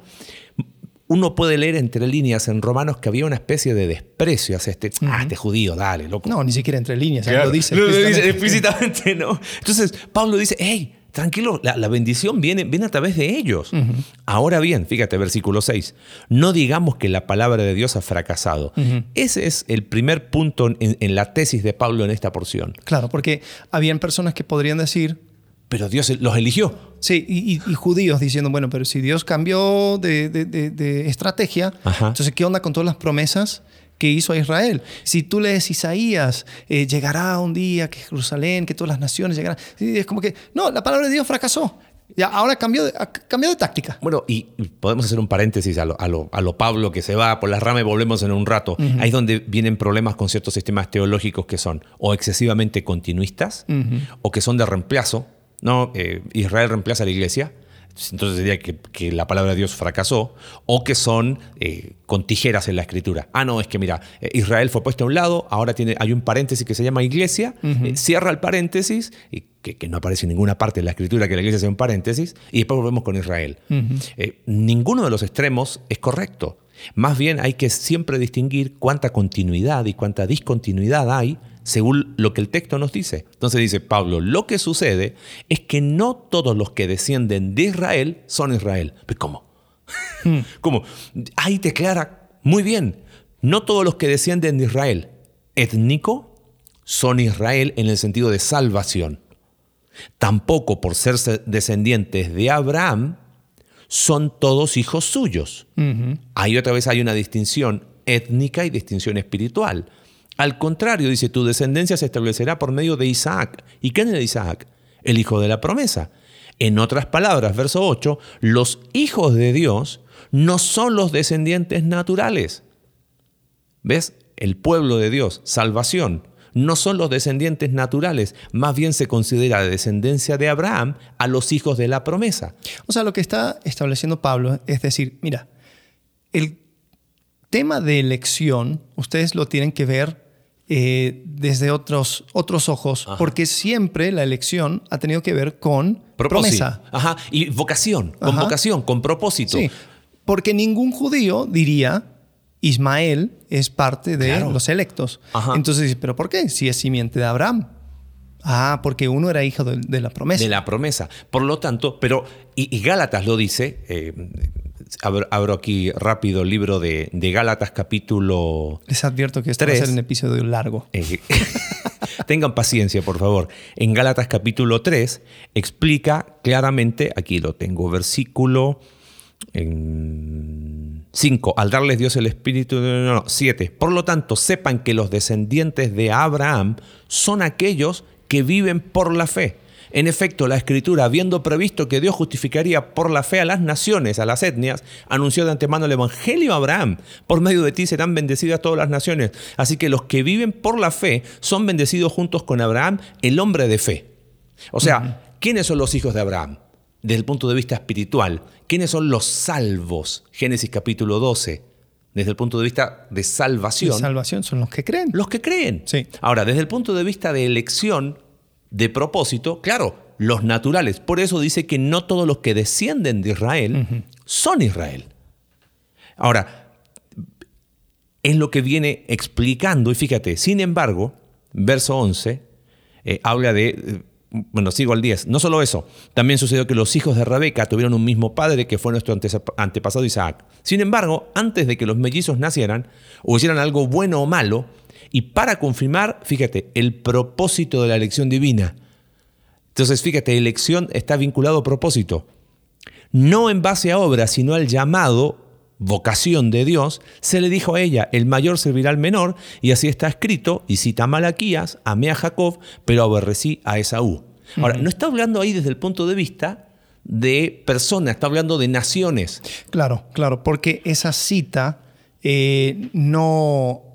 Uno puede leer entre líneas en Romanos que había una especie de desprecio hacia este, ah, este judío, dale, loco. No, ni siquiera entre líneas, lo dice. Lo dice explícitamente, ¿no? Entonces, Pablo dice, hey, tranquilo, la, bendición viene, viene, a través de ellos. Ahora bien, fíjate, versículo 6, no digamos que la palabra de Dios ha fracasado. Ese es el primer punto en, la tesis de Pablo en esta porción. Claro, porque habían personas que podrían decir... Pero Dios los eligió. Sí, y, judíos diciendo, bueno, pero si Dios cambió de, estrategia, entonces, ¿qué onda con todas las promesas? que hizo a Israel. Si tú lees Isaías, eh, llegará un día que Jerusalén, que todas las naciones llegarán. Es como que, no, la palabra de Dios fracasó. Ya, ahora cambió de, cambió de táctica. Bueno, y podemos hacer un paréntesis a lo, a lo, Pablo que se va por las ramas y volvemos en un rato. Ahí es donde vienen problemas con ciertos sistemas teológicos que son o excesivamente continuistas o que son de reemplazo. ¿No? Eh, Israel reemplaza a la iglesia entonces diría que, la palabra de Dios fracasó, o que son eh, con tijeras en la escritura. Ah, no, es que mira, eh, Israel fue puesto a un lado, ahora tiene, hay un paréntesis que se llama iglesia, eh, cierra el paréntesis, y que, no aparece en ninguna parte de la escritura que la iglesia sea un paréntesis, y después volvemos con Israel. ninguno de los extremos es correcto. Más bien hay que siempre distinguir cuánta continuidad y cuánta discontinuidad hay según lo que el texto nos dice. Entonces dice Pablo, lo que sucede es que no todos los que descienden de Israel son Israel. ¿Pero cómo? Hmm. ¿Cómo? Ahí te aclara muy bien, no todos los que descienden de Israel étnico son Israel en el sentido de salvación. Tampoco por ser descendientes de Abraham son todos hijos suyos. Ahí otra vez hay una distinción étnica y distinción espiritual. Al contrario, dice, tu descendencia se establecerá por medio de Isaac. ¿Y quién era Isaac? El hijo de la promesa. En otras palabras, verso 8, los hijos de Dios no son los descendientes naturales. ¿Ves? El pueblo de Dios, salvación, no son los descendientes naturales, más bien se considera descendencia de Abraham a los hijos de la promesa. O sea, lo que está estableciendo Pablo es decir, mira, el tema de elección, ustedes lo tienen que ver eh, desde otros, otros ojos, porque siempre la elección ha tenido que ver con promesa. Ajá. Y vocación, con vocación, con propósito. Sí. Porque ningún judío diría, Ismael es parte de los electos. Entonces, ¿pero por qué? Si es simiente de Abraham. Ah, porque uno era hijo de, la promesa. De la promesa. Por lo tanto, pero, y, Gálatas lo dice, eh, abro, aquí rápido el libro de, Gálatas capítulo... Les advierto que este va a ser un episodio largo. Eh, tengan paciencia, por favor. En Gálatas capítulo 3 explica claramente, aquí lo tengo, versículo 5, al darles Dios el Espíritu, no, no, 7. Por lo tanto, sepan que los descendientes de Abraham son aquellos que viven por la fe. En efecto, la Escritura, habiendo previsto que Dios justificaría por la fe a las naciones, a las etnias, anunció de antemano el Evangelio a Abraham. Por medio de ti serán bendecidas todas las naciones. Así que los que viven por la fe son bendecidos juntos con Abraham, el hombre de fe. O sea, ¿quiénes son los hijos de Abraham? Desde el punto de vista espiritual, ¿quiénes son los salvos? Génesis capítulo 12 desde el punto de vista de salvación. salvación son los que creen. Los que creen. Sí. Ahora, desde el punto de vista de elección, de propósito, claro, los naturales. Por eso dice que no todos los que descienden de Israel son Israel. Ahora, es lo que viene explicando, y fíjate, sin embargo, verso 11, eh, habla de, eh, bueno, sigo al 10, no solo eso, también sucedió que los hijos de Rebeca tuvieron un mismo padre que fue nuestro antepasado Isaac. Sin embargo, antes de que los mellizos nacieran o hicieran algo bueno o malo, y para confirmar, fíjate, el propósito de la elección divina. Entonces, fíjate, elección está vinculado a propósito. No en base a obra, sino al llamado vocación de Dios, se le dijo a ella, el mayor servirá al menor, y así está escrito, y cita Malaquías, amé a Jacob, pero aborrecí a Esaú. Ahora, no está hablando ahí desde el punto de vista de personas, está hablando de naciones. Claro, claro, porque esa cita eh, no,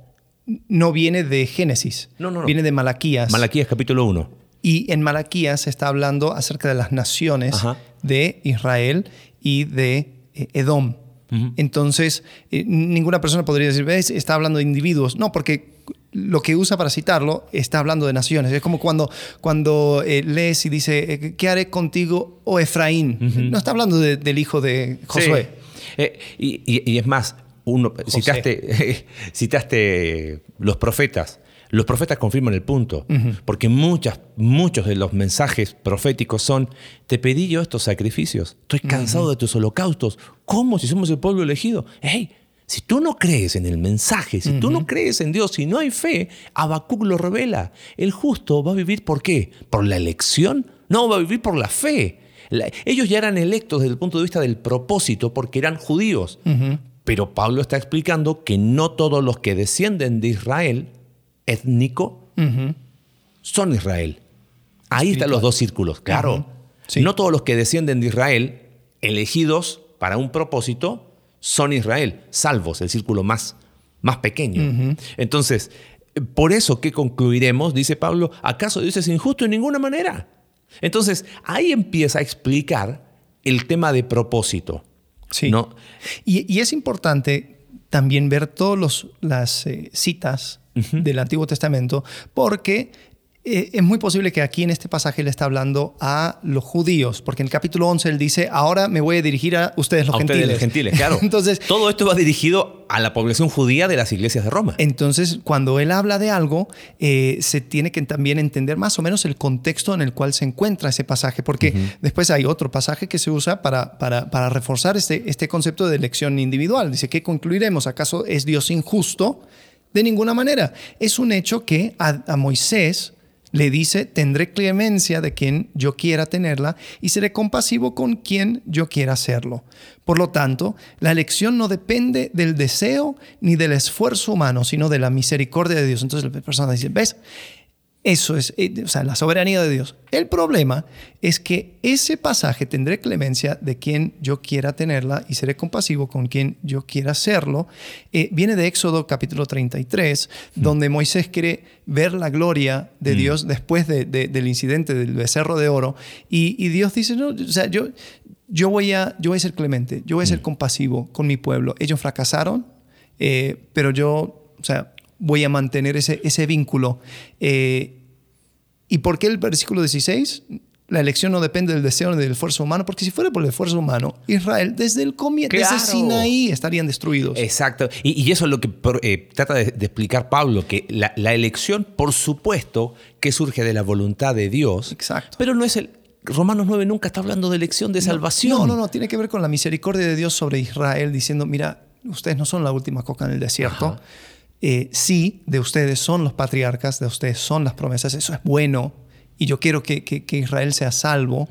no viene de Génesis, no, no, viene de Malaquías. Malaquías capítulo 1. Y en Malaquías se está hablando acerca de las naciones de Israel y de eh, Edom. Entonces, eh, ninguna persona podría decir, ¿ves? Está hablando de individuos. No, porque lo que usa para citarlo está hablando de naciones. Es como cuando, cuando eh, lees y dice, ¿qué haré contigo, oh Efraín? No está hablando del hijo de Josué. y, es más, uno, citaste, citaste los profetas. Los profetas confirman el punto, porque muchas, muchos de los mensajes proféticos son, te pedí yo estos sacrificios, estoy cansado de tus holocaustos, ¿cómo si somos el pueblo elegido? Hey, si tú no crees en el mensaje, si tú no crees en Dios, si no hay fe, Habacuc lo revela. El justo va a vivir por qué? ¿Por la elección? No, va a vivir por la fe. ellos ya eran electos desde el punto de vista del propósito porque eran judíos. Pero Pablo está explicando que no todos los que descienden de Israel étnico son Israel. Ahí están los dos círculos, claro. No todos los que descienden de Israel, elegidos para un propósito, son Israel, salvos, el círculo más, más pequeño. Entonces, por eso que concluiremos, dice Pablo, ¿acaso Dios es injusto en ninguna manera? Entonces, ahí empieza a explicar el tema de propósito. Sí. ¿no? Y, es importante también ver todas las eh, citas del Antiguo Testamento, porque eh, es muy posible que aquí en este pasaje le está hablando a los judíos, porque en el capítulo 11 él dice, ahora me voy a dirigir a ustedes los gentiles. Ustedes los gentiles, claro. entonces, Todo esto va dirigido a la población judía de las iglesias de Roma. Entonces, cuando él habla de algo, eh, se tiene que también entender más o menos el contexto en el cual se encuentra ese pasaje, porque después hay otro pasaje que se usa para, para, para reforzar este, este concepto de elección individual. Dice, ¿qué concluiremos? ¿Acaso es Dios injusto? De ninguna manera. Es un hecho que a, Moisés le dice, tendré clemencia de quien yo quiera tenerla y seré compasivo con quien yo quiera hacerlo. Por lo tanto, la elección no depende del deseo ni del esfuerzo humano, sino de la misericordia de Dios. Entonces la persona dice, ¿ves? Eso es, eh, o sea, la soberanía de Dios. El problema es que ese pasaje tendré clemencia de quien yo quiera tenerla y seré compasivo con quien yo quiera hacerlo. Eh, viene de Éxodo capítulo 33, mm. donde Moisés quiere ver la gloria de mm. Dios después del incidente del becerro de oro. Y, Dios dice, no, o sea, yo, yo, voy a, yo voy a ser clemente, yo voy a ser mm. compasivo con mi pueblo. Ellos fracasaron, eh, pero yo, o sea, voy a mantener ese, ese vínculo. Eh, ¿Y por qué el versículo 16? La elección no depende del deseo ni del esfuerzo humano, porque si fuera por el esfuerzo humano, Israel desde el comienzo, desde Sinaí, estarían destruidos. Exacto. Y, eso es lo que eh, trata de, explicar Pablo, que la, elección, por supuesto, que surge de la voluntad de Dios. Exacto. Pero no es el, Romanos 9 nunca está hablando de elección, de salvación. No, no, no, tiene que ver con la misericordia de Dios sobre Israel, diciendo, mira, ustedes no son la última coca en el desierto. Eh, sí, de ustedes son los patriarcas, de ustedes son las promesas, eso es bueno, y yo quiero que, Israel sea salvo,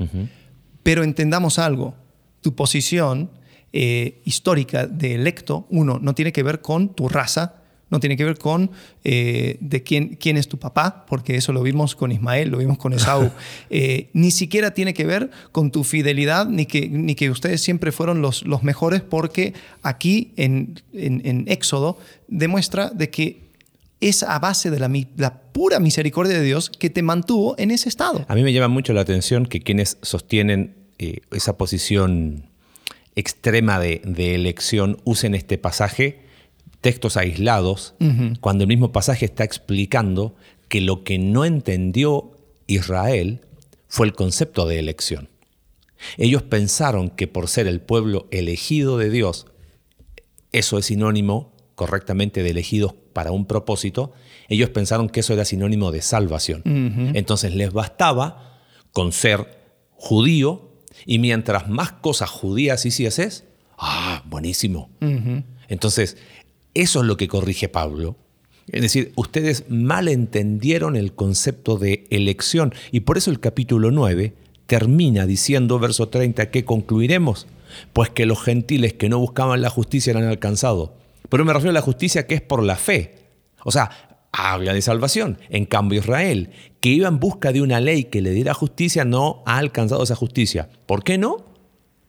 pero entendamos algo, tu posición eh, histórica de electo, uno, no tiene que ver con tu raza, no tiene que ver con eh, de quién, quién es tu papá, porque eso lo vimos con Ismael, lo vimos con Esaú. Eh, ni siquiera tiene que ver con tu fidelidad, ni que, ni que ustedes siempre fueron los, los mejores, porque aquí en, en, Éxodo demuestra de que es a base de la, la, pura misericordia de Dios que te mantuvo en ese estado. A mí me llama mucho la atención que quienes sostienen eh, esa posición extrema de, de elección usen este pasaje textos aislados, cuando el mismo pasaje está explicando que lo que no entendió Israel fue el concepto de elección. Ellos pensaron que por ser el pueblo elegido de Dios, eso es sinónimo correctamente de elegidos para un propósito, ellos pensaron que eso era sinónimo de salvación. Entonces les bastaba con ser judío y mientras más cosas judías hicieses, ah, buenísimo. Entonces, eso es lo que corrige Pablo. Es decir, ustedes mal entendieron el concepto de elección y por eso el capítulo 9 termina diciendo, verso 30, que concluiremos, pues que los gentiles que no buscaban la justicia eran alcanzados. Pero me refiero a la justicia que es por la fe. O sea, habla de salvación. En cambio, Israel, que iba en busca de una ley que le diera justicia, no ha alcanzado esa justicia. ¿Por qué no?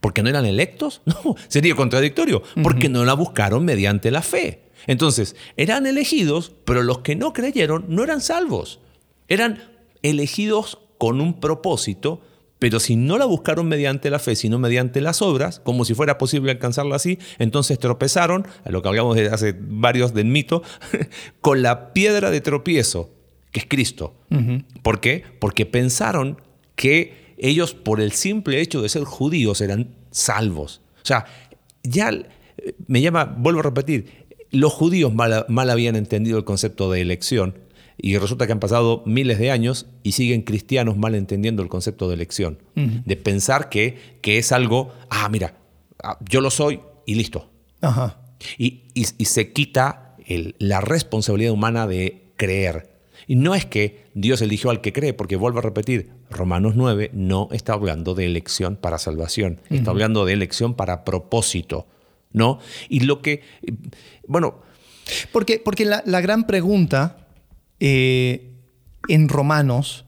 ¿Porque no eran electos? No, sería contradictorio. Porque no la buscaron mediante la fe. Entonces, eran elegidos, pero los que no creyeron no eran salvos. Eran elegidos con un propósito, pero si no la buscaron mediante la fe, sino mediante las obras, como si fuera posible alcanzarla así, entonces tropezaron, a lo que hablamos de hace varios del mito, con la piedra de tropiezo, que es Cristo. ¿Por qué? Porque pensaron que ellos, por el simple hecho de ser judíos, eran salvos. O sea, ya eh, me llama, vuelvo a repetir, los judíos mal, habían entendido el concepto de elección y resulta que han pasado miles de años y siguen cristianos mal entendiendo el concepto de elección. De pensar que, que, es algo, ah, mira, ah, yo lo soy y listo. Y, se quita la responsabilidad humana de creer. Y no es que Dios eligió al que cree, porque vuelvo a repetir, Romanos 9 no está hablando de elección para salvación, está hablando de elección para propósito. ¿no? Y lo que, bueno... Porque, porque la, gran pregunta eh, en Romanos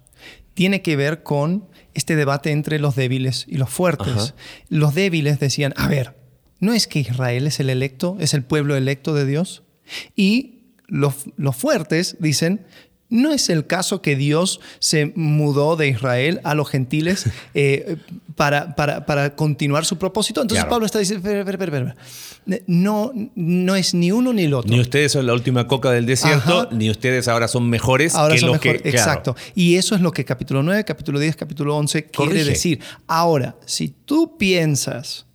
tiene que ver con este debate entre los débiles y los fuertes. Los débiles decían, a ver, ¿no es que Israel es el electo, es el pueblo electo de Dios? Y los, los fuertes dicen, ¿No es el caso que Dios se mudó de Israel a los gentiles eh, para, para, continuar su propósito? Entonces Pablo está diciendo, no, no es ni uno ni el otro. Ni ustedes son la última coca del desierto, ni ustedes ahora son mejores ahora que son los que... Exacto. Y eso es lo que capítulo 9, capítulo 10, capítulo 11 quiere decir. Ahora, si tú piensas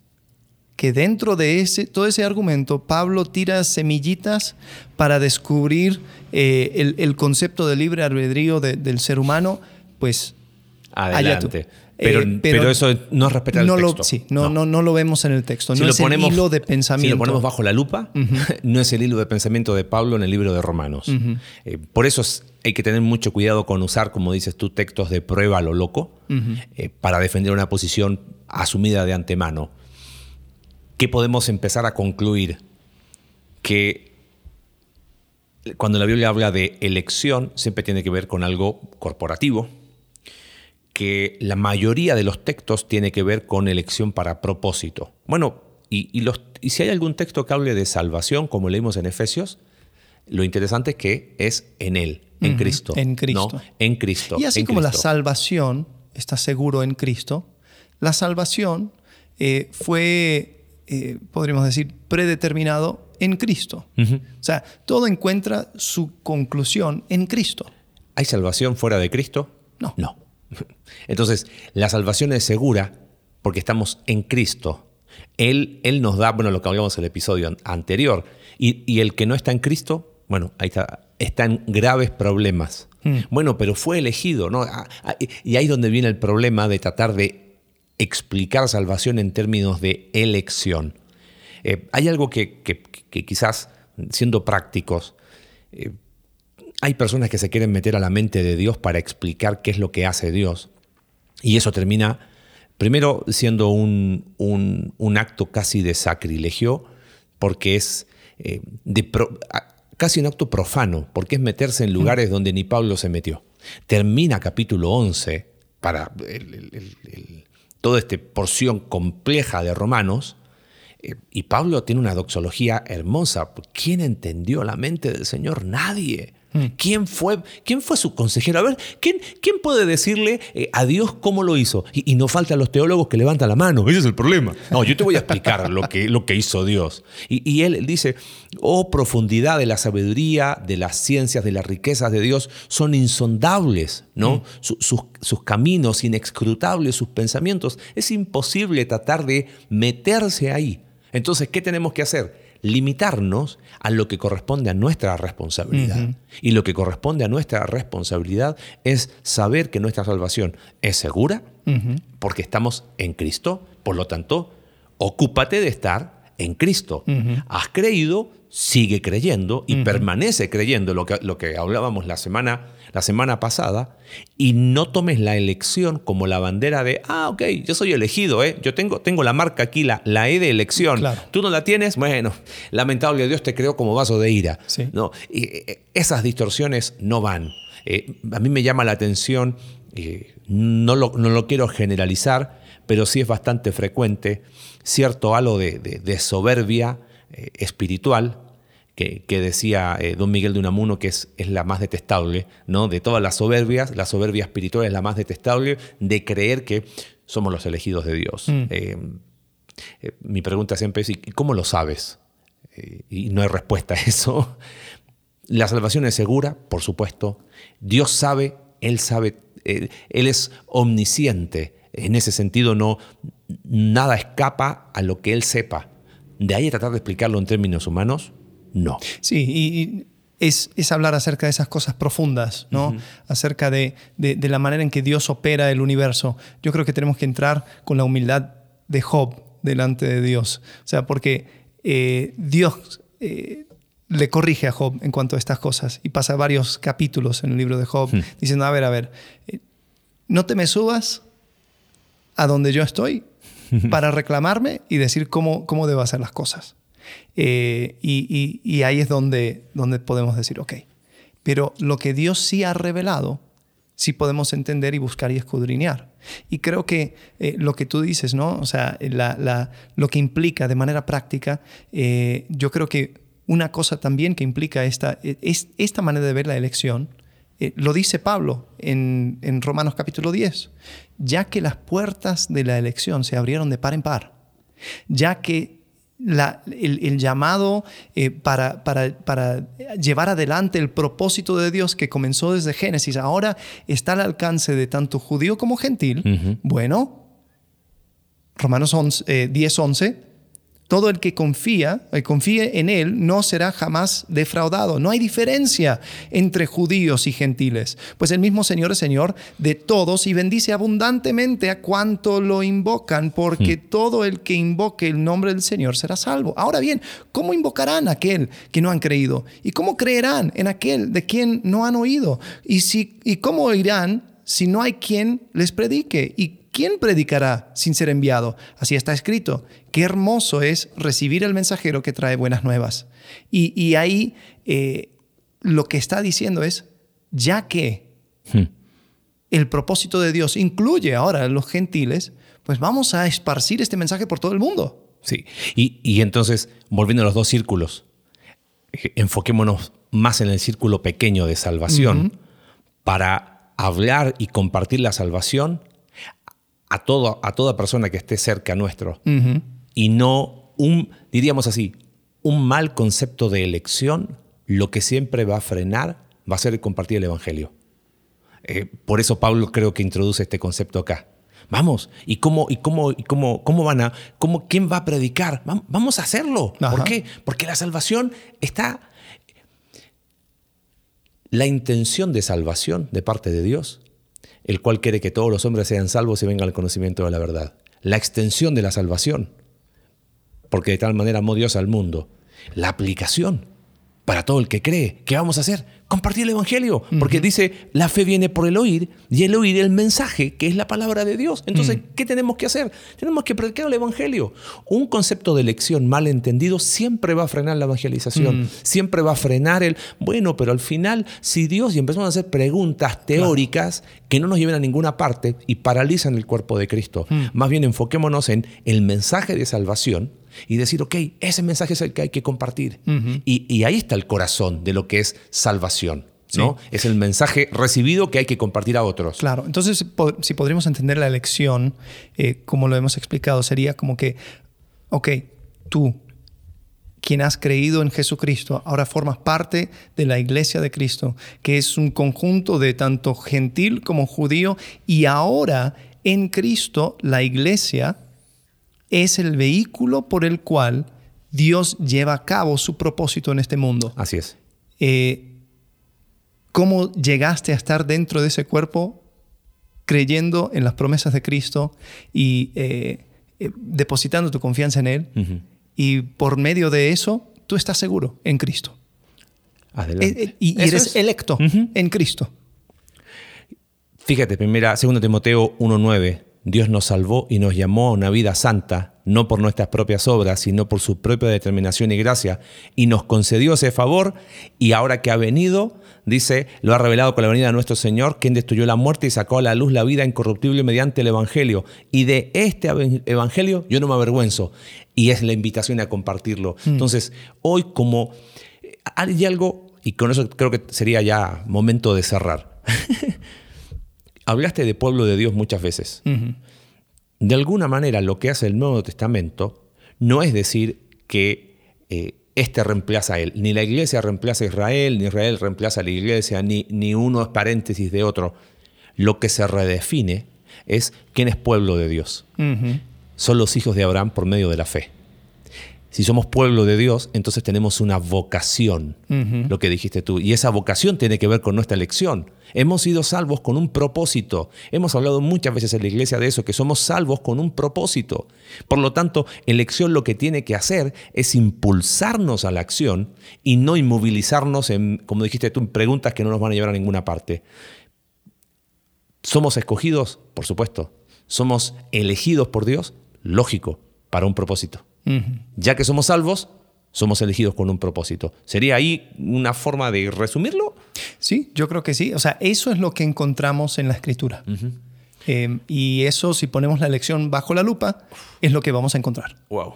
que dentro de ese, todo ese argumento Pablo tira semillitas para descubrir eh, el, concepto de libre albedrío del ser humano, pues... Adelante. Eh, pero, eso no respeta el texto. sí, no, no. No, lo vemos en el texto. no es el hilo de pensamiento. Si lo ponemos bajo la lupa, no es el hilo de pensamiento de Pablo en el libro de Romanos. Eh, por eso hay que tener mucho cuidado con usar, como dices tú, textos de prueba a lo loco para defender una posición asumida de antemano. ¿qué podemos empezar a concluir? Que cuando la Biblia habla de elección, siempre tiene que ver con algo corporativo, que la mayoría de los textos tiene que ver con elección para propósito. Bueno, y, si hay algún texto que hable de salvación, como leímos en Efesios, lo interesante es que es en Él, en Cristo. En Cristo. En Cristo. Y así como la salvación está seguro en Cristo, la salvación eh, fue eh, podríamos decir, predeterminado en Cristo. O sea, todo encuentra su conclusión en Cristo. ¿Hay salvación fuera de Cristo? No. No. Entonces, la salvación es segura porque estamos en Cristo. Él, él nos da, bueno, lo que hablamos en el episodio anterior. Y, el que no está en Cristo, bueno, ahí está, está en graves problemas. Mm. Bueno, pero fue elegido, ¿no? Ah, ah, y ahí es donde viene el problema de tratar de explicar salvación en términos de elección. Eh, hay algo que, quizás, siendo prácticos, eh, hay personas que se quieren meter a la mente de Dios para explicar qué es lo que hace Dios. Y eso termina, primero, siendo un, acto casi de sacrilegio, porque es eh, casi un acto profano, porque es meterse en lugares donde ni Pablo se metió. Termina capítulo 11 para el toda esta porción compleja de Romanos, y Pablo tiene una doxología hermosa. ¿Quién entendió la mente del Señor? Nadie. Mm. ¿Quién, fue, ¿Quién fue su consejero? A ver, ¿quién, quién puede decirle eh, a Dios cómo lo hizo? Y, no faltan los teólogos que levantan la mano. Ese es el problema. No, yo te voy a explicar lo que, lo que hizo Dios. Y, él dice, oh profundidad de la sabiduría, de las ciencias, de las riquezas de Dios, son insondables, ¿no? Mm. sus, sus caminos inescrutables, sus pensamientos. Es imposible tratar de meterse ahí. Entonces, ¿qué tenemos que hacer? limitarnos a lo que corresponde a nuestra responsabilidad. Y lo que corresponde a nuestra responsabilidad es saber que nuestra salvación es segura porque estamos en Cristo. Por lo tanto, ocúpate de estar en Cristo. Has creído, sigue creyendo y permanece creyendo lo que, lo que hablábamos la semana, la semana pasada y no tomes la elección como la bandera de, ah, ok, yo soy elegido, ¿eh? yo tengo, tengo la marca aquí, la, la E de elección. Tú no la tienes, bueno, lamentable Dios te creó como vaso de ira. No, y, eh, esas distorsiones no van. Eh, a mí me llama la atención, eh, no, lo, no lo quiero generalizar, pero sí es bastante frecuente cierto halo de soberbia eh, espiritual, que, decía eh, don Miguel de Unamuno que es, es, la más detestable, ¿no? De todas las soberbias, la soberbia espiritual es la más detestable de creer que somos los elegidos de Dios. Mm. Eh, mi pregunta siempre es, ¿y cómo lo sabes? y no hay respuesta a eso. La salvación es segura, por supuesto. Dios sabe, Él sabe, Él es omnisciente. En ese sentido, no, nada escapa a lo que Él sepa. De ahí a tratar de explicarlo en términos humanos, no. Sí, y, es, hablar acerca de esas cosas profundas, ¿no? Acerca de, la manera en que Dios opera el universo. Yo creo que tenemos que entrar con la humildad de Job delante de Dios. O sea, porque eh, Dios eh, le corrige a Job en cuanto a estas cosas y pasa varios capítulos en el libro de Job diciendo, a ver, a ver, eh, no te me subas a donde yo estoy para reclamarme y decir cómo, cómo debo hacer las cosas. Eh, y, ahí es donde, donde podemos decir, ok, pero lo que Dios sí ha revelado, sí podemos entender y buscar y escudriñar. Y creo que eh, lo que tú dices, ¿no? O sea, la, lo que implica de manera práctica, eh, yo creo que una cosa también que implica esta, es, esta manera de ver la elección eh, lo dice Pablo en, Romanos capítulo 10, ya que las puertas de la elección se abrieron de par en par, ya que el, llamado eh, para, para, llevar adelante el propósito de Dios que comenzó desde Génesis, ahora está al alcance de tanto judío como gentil, bueno, Romanos 10, 11, eh, todo el que confía, el confíe en Él, no será jamás defraudado. No hay diferencia entre judíos y gentiles, pues el mismo Señor es Señor de todos y bendice abundantemente a cuanto lo invocan, porque hmm. todo el que invoque el nombre del Señor será salvo. Ahora bien, ¿cómo invocarán a aquel que no han creído? ¿Y cómo creerán en aquel de quien no han oído? ¿Y, si, y cómo oirán si no hay quien les predique? ¿Y ¿quién predicará sin ser enviado? Así está escrito. Qué hermoso es recibir el mensajero que trae buenas nuevas. Y, ahí eh, lo que está diciendo es, ya que hmm. el propósito de Dios incluye ahora a los gentiles, pues vamos a esparcir este mensaje por todo el mundo. Sí, y, entonces, volviendo a los dos círculos, enfoquémonos más en el círculo pequeño de salvación para hablar y compartir la salvación a, todo, a toda persona que esté cerca nuestro. Y no un, diríamos así, un mal concepto de elección, lo que siempre va a frenar va a ser compartir el Evangelio. Eh, por eso Pablo creo que introduce este concepto acá. Vamos, ¿y cómo, y cómo, y cómo, cómo van a, cómo, quién va a predicar? Vamos a hacerlo. ¿Por qué? Porque la salvación está... La intención de salvación de parte de Dios el cual quiere que todos los hombres sean salvos y vengan al conocimiento de la verdad. La extensión de la salvación, porque de tal manera amó Dios al mundo. La aplicación para todo el que cree. ¿Qué vamos a hacer? Compartir el Evangelio. Porque dice, la fe viene por el oír y el oír el mensaje, que es la palabra de Dios. Entonces, ¿qué tenemos que hacer? Tenemos que predicar el Evangelio. Un concepto de elección mal entendido siempre va a frenar la evangelización. Siempre va a frenar el, bueno, pero al final, si Dios, y empezamos a hacer preguntas teóricas que no nos lleven a ninguna parte y paralizan el cuerpo de Cristo. Más bien enfoquémonos en el mensaje de salvación y decir, ok, ese mensaje es el que hay que compartir. y, ahí está el corazón de lo que es salvación. ¿no? Es el mensaje recibido que hay que compartir a otros. Claro, entonces si podríamos entender la elección, eh, como lo hemos explicado, sería como que, ok, tú, quien has creído en Jesucristo, ahora formas parte de la iglesia de Cristo, que es un conjunto de tanto gentil como judío, y ahora en Cristo la iglesia es el vehículo por el cual Dios lleva a cabo su propósito en este mundo. Así es. Eh, ¿Cómo llegaste a estar dentro de ese cuerpo creyendo en las promesas de Cristo y eh, eh, depositando tu confianza en Él? Y por medio de eso, tú estás seguro en Cristo. Adelante. y, eres electo en Cristo. Fíjate, primera, 2 Timoteo 1.9. Dios nos salvó y nos llamó a una vida santa, no por nuestras propias obras, sino por su propia determinación y gracia, y nos concedió ese favor, y ahora que ha venido, dice, lo ha revelado con la venida de nuestro Señor, quien destruyó la muerte y sacó a la luz la vida incorruptible mediante el Evangelio. Y de este Evangelio yo no me avergüenzo, y es la invitación a compartirlo. Mm. Entonces, hoy como hay algo, y con eso creo que sería ya momento de cerrar. hablaste de pueblo de Dios muchas veces. De alguna manera lo que hace el Nuevo Testamento no es decir que eh, este reemplaza a él. Ni la iglesia reemplaza a Israel, ni Israel reemplaza a la iglesia, ni, ni uno es paréntesis de otro. Lo que se redefine es quién es pueblo de Dios. Son los hijos de Abraham por medio de la fe. Si somos pueblo de Dios, entonces tenemos una vocación, lo que dijiste tú. Y esa vocación tiene que ver con nuestra elección. Hemos sido salvos con un propósito. Hemos hablado muchas veces en la iglesia de eso, que somos salvos con un propósito. Por lo tanto, elección lo que tiene que hacer es impulsarnos a la acción y no inmovilizarnos en, como dijiste tú, en preguntas que no nos van a llevar a ninguna parte. ¿Somos escogidos? Por supuesto. ¿Somos elegidos por Dios? Lógico, para un propósito. Ya que somos salvos, somos elegidos con un propósito. ¿Sería ahí una forma de resumirlo? Sí, yo creo que sí. O sea, eso es lo que encontramos en la escritura. Em, y eso, si ponemos la elección bajo la lupa, es lo que vamos a encontrar. Wow.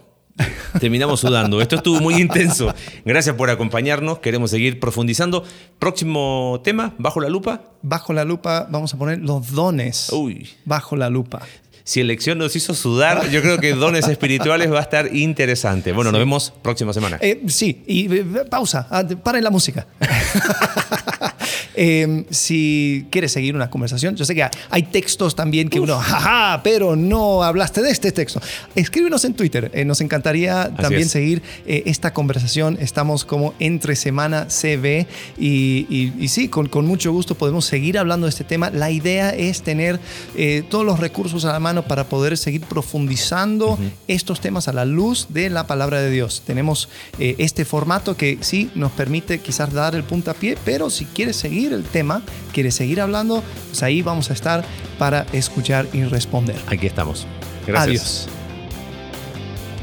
Terminamos sudando. Esto estuvo muy intenso. Gracias por acompañarnos. Queremos seguir profundizando. Próximo tema, bajo la lupa. Bajo la lupa vamos a poner los dones. Uy. Bajo la lupa si elección nos hizo sudar, yo creo que dones espirituales va a estar interesante. Bueno, nos vemos próxima semana. Eh, sí, y eh, pausa, ah, paren la música. Em, si quieres seguir una conversación, yo sé que hay textos también que uno, jaja, pero no hablaste de este texto. Escríbenos en Twitter, eh, nos encantaría también seguir eh, esta conversación. Estamos como entre semana CB y, y, sí, con, con, mucho gusto podemos seguir hablando de este tema. La idea es tener eh, todos los recursos a la mano para poder seguir profundizando estos temas a la luz de la palabra de Dios. Tenemos este formato que sí nos permite quizás dar el puntapié, pero si quieres seguir el tema, quiere seguir hablando, pues ahí vamos a estar para escuchar y responder. Aquí estamos. Gracias. Adiós.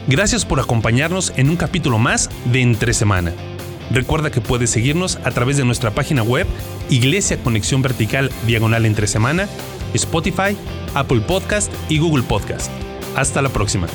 Gracias por acompañarnos en un capítulo más de Entre Semana. Recuerda que puedes seguirnos a través de nuestra página web Iglesia Conexión Vertical Diagonal Entre Semana, Spotify, Apple Podcast y Google Podcast. Hasta la próxima.